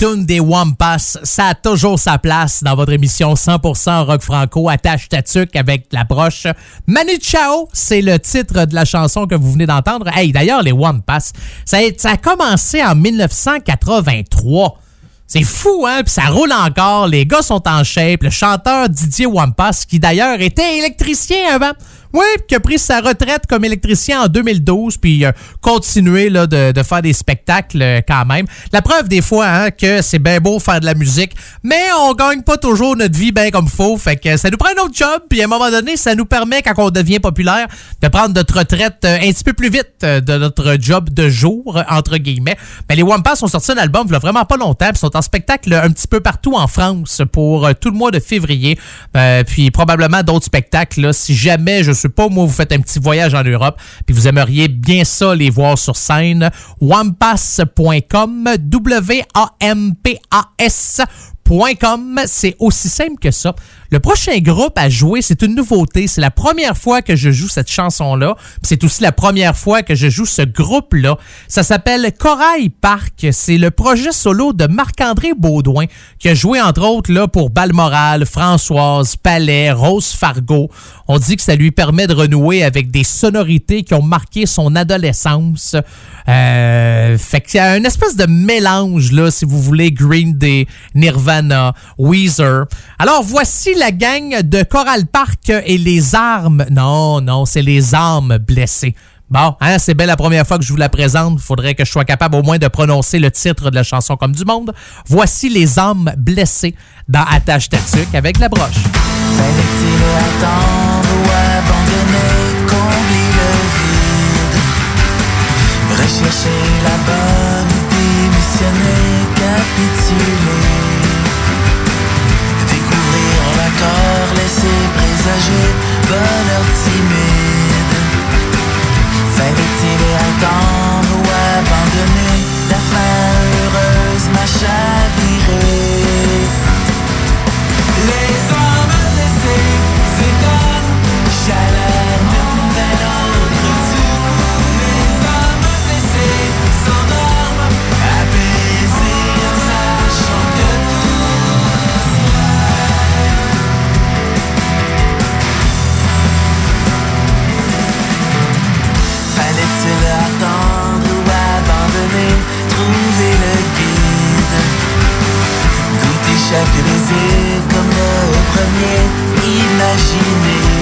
Tune des Wampas, ça a toujours sa place dans votre émission 100% rock franco attache ta tuque avec la broche. Manu Chao, c'est le titre de la chanson que vous venez d'entendre. Hey, d'ailleurs les Wampas, ça ça a commencé en 1983. C'est fou, hein? Puis ça roule encore. Les gars sont en shape. Le chanteur Didier Wampas, qui d'ailleurs était électricien avant. Oui, qui a pris sa retraite comme électricien en 2012, puis euh, continué là, de, de faire des spectacles euh, quand même. La preuve des fois hein, que c'est bien beau faire de la musique, mais on gagne pas toujours notre vie bien comme faut. Fait que ça nous prend un autre job, puis à un moment donné, ça nous permet, quand on devient populaire, de prendre notre retraite euh, un petit peu plus vite euh, de notre job de jour, entre guillemets. Mais les Wampas ont sorti un album il vraiment pas longtemps, puis sont en spectacle un petit peu partout en France pour tout le mois de février. Puis probablement d'autres spectacles, là, si jamais, je sais pas, moi, vous faites un petit voyage en Europe, puis vous aimeriez bien ça les voir sur scène, wampas.com, W-A-M-P-A-S. .com, c'est aussi simple que ça. Le prochain groupe à jouer, c'est une nouveauté. C'est la première fois que je joue cette chanson-là. C'est aussi la première fois que je joue ce groupe-là. Ça s'appelle Corail Park. C'est le projet solo de Marc-André Baudouin qui a joué entre autres pour Balmoral, Françoise, Palais, Rose Fargo. On dit que ça lui permet de renouer avec des sonorités qui ont marqué son adolescence. Euh, fait qu'il y a une espèce de mélange si vous voulez, Green Day, Nirvana, Weezer. Alors voici la gang de Coral Park et les armes. Non, non, c'est les armes blessées. Bon, hein, c'est bien la première fois que je vous la présente. Faudrait que je sois capable au moins de prononcer le titre de la chanson comme du monde. Voici les âmes blessées dans Attache Tatuc avec la broche. Bonheur timide. Fallait-il chaque baiser comme le premier imaginé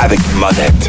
avec de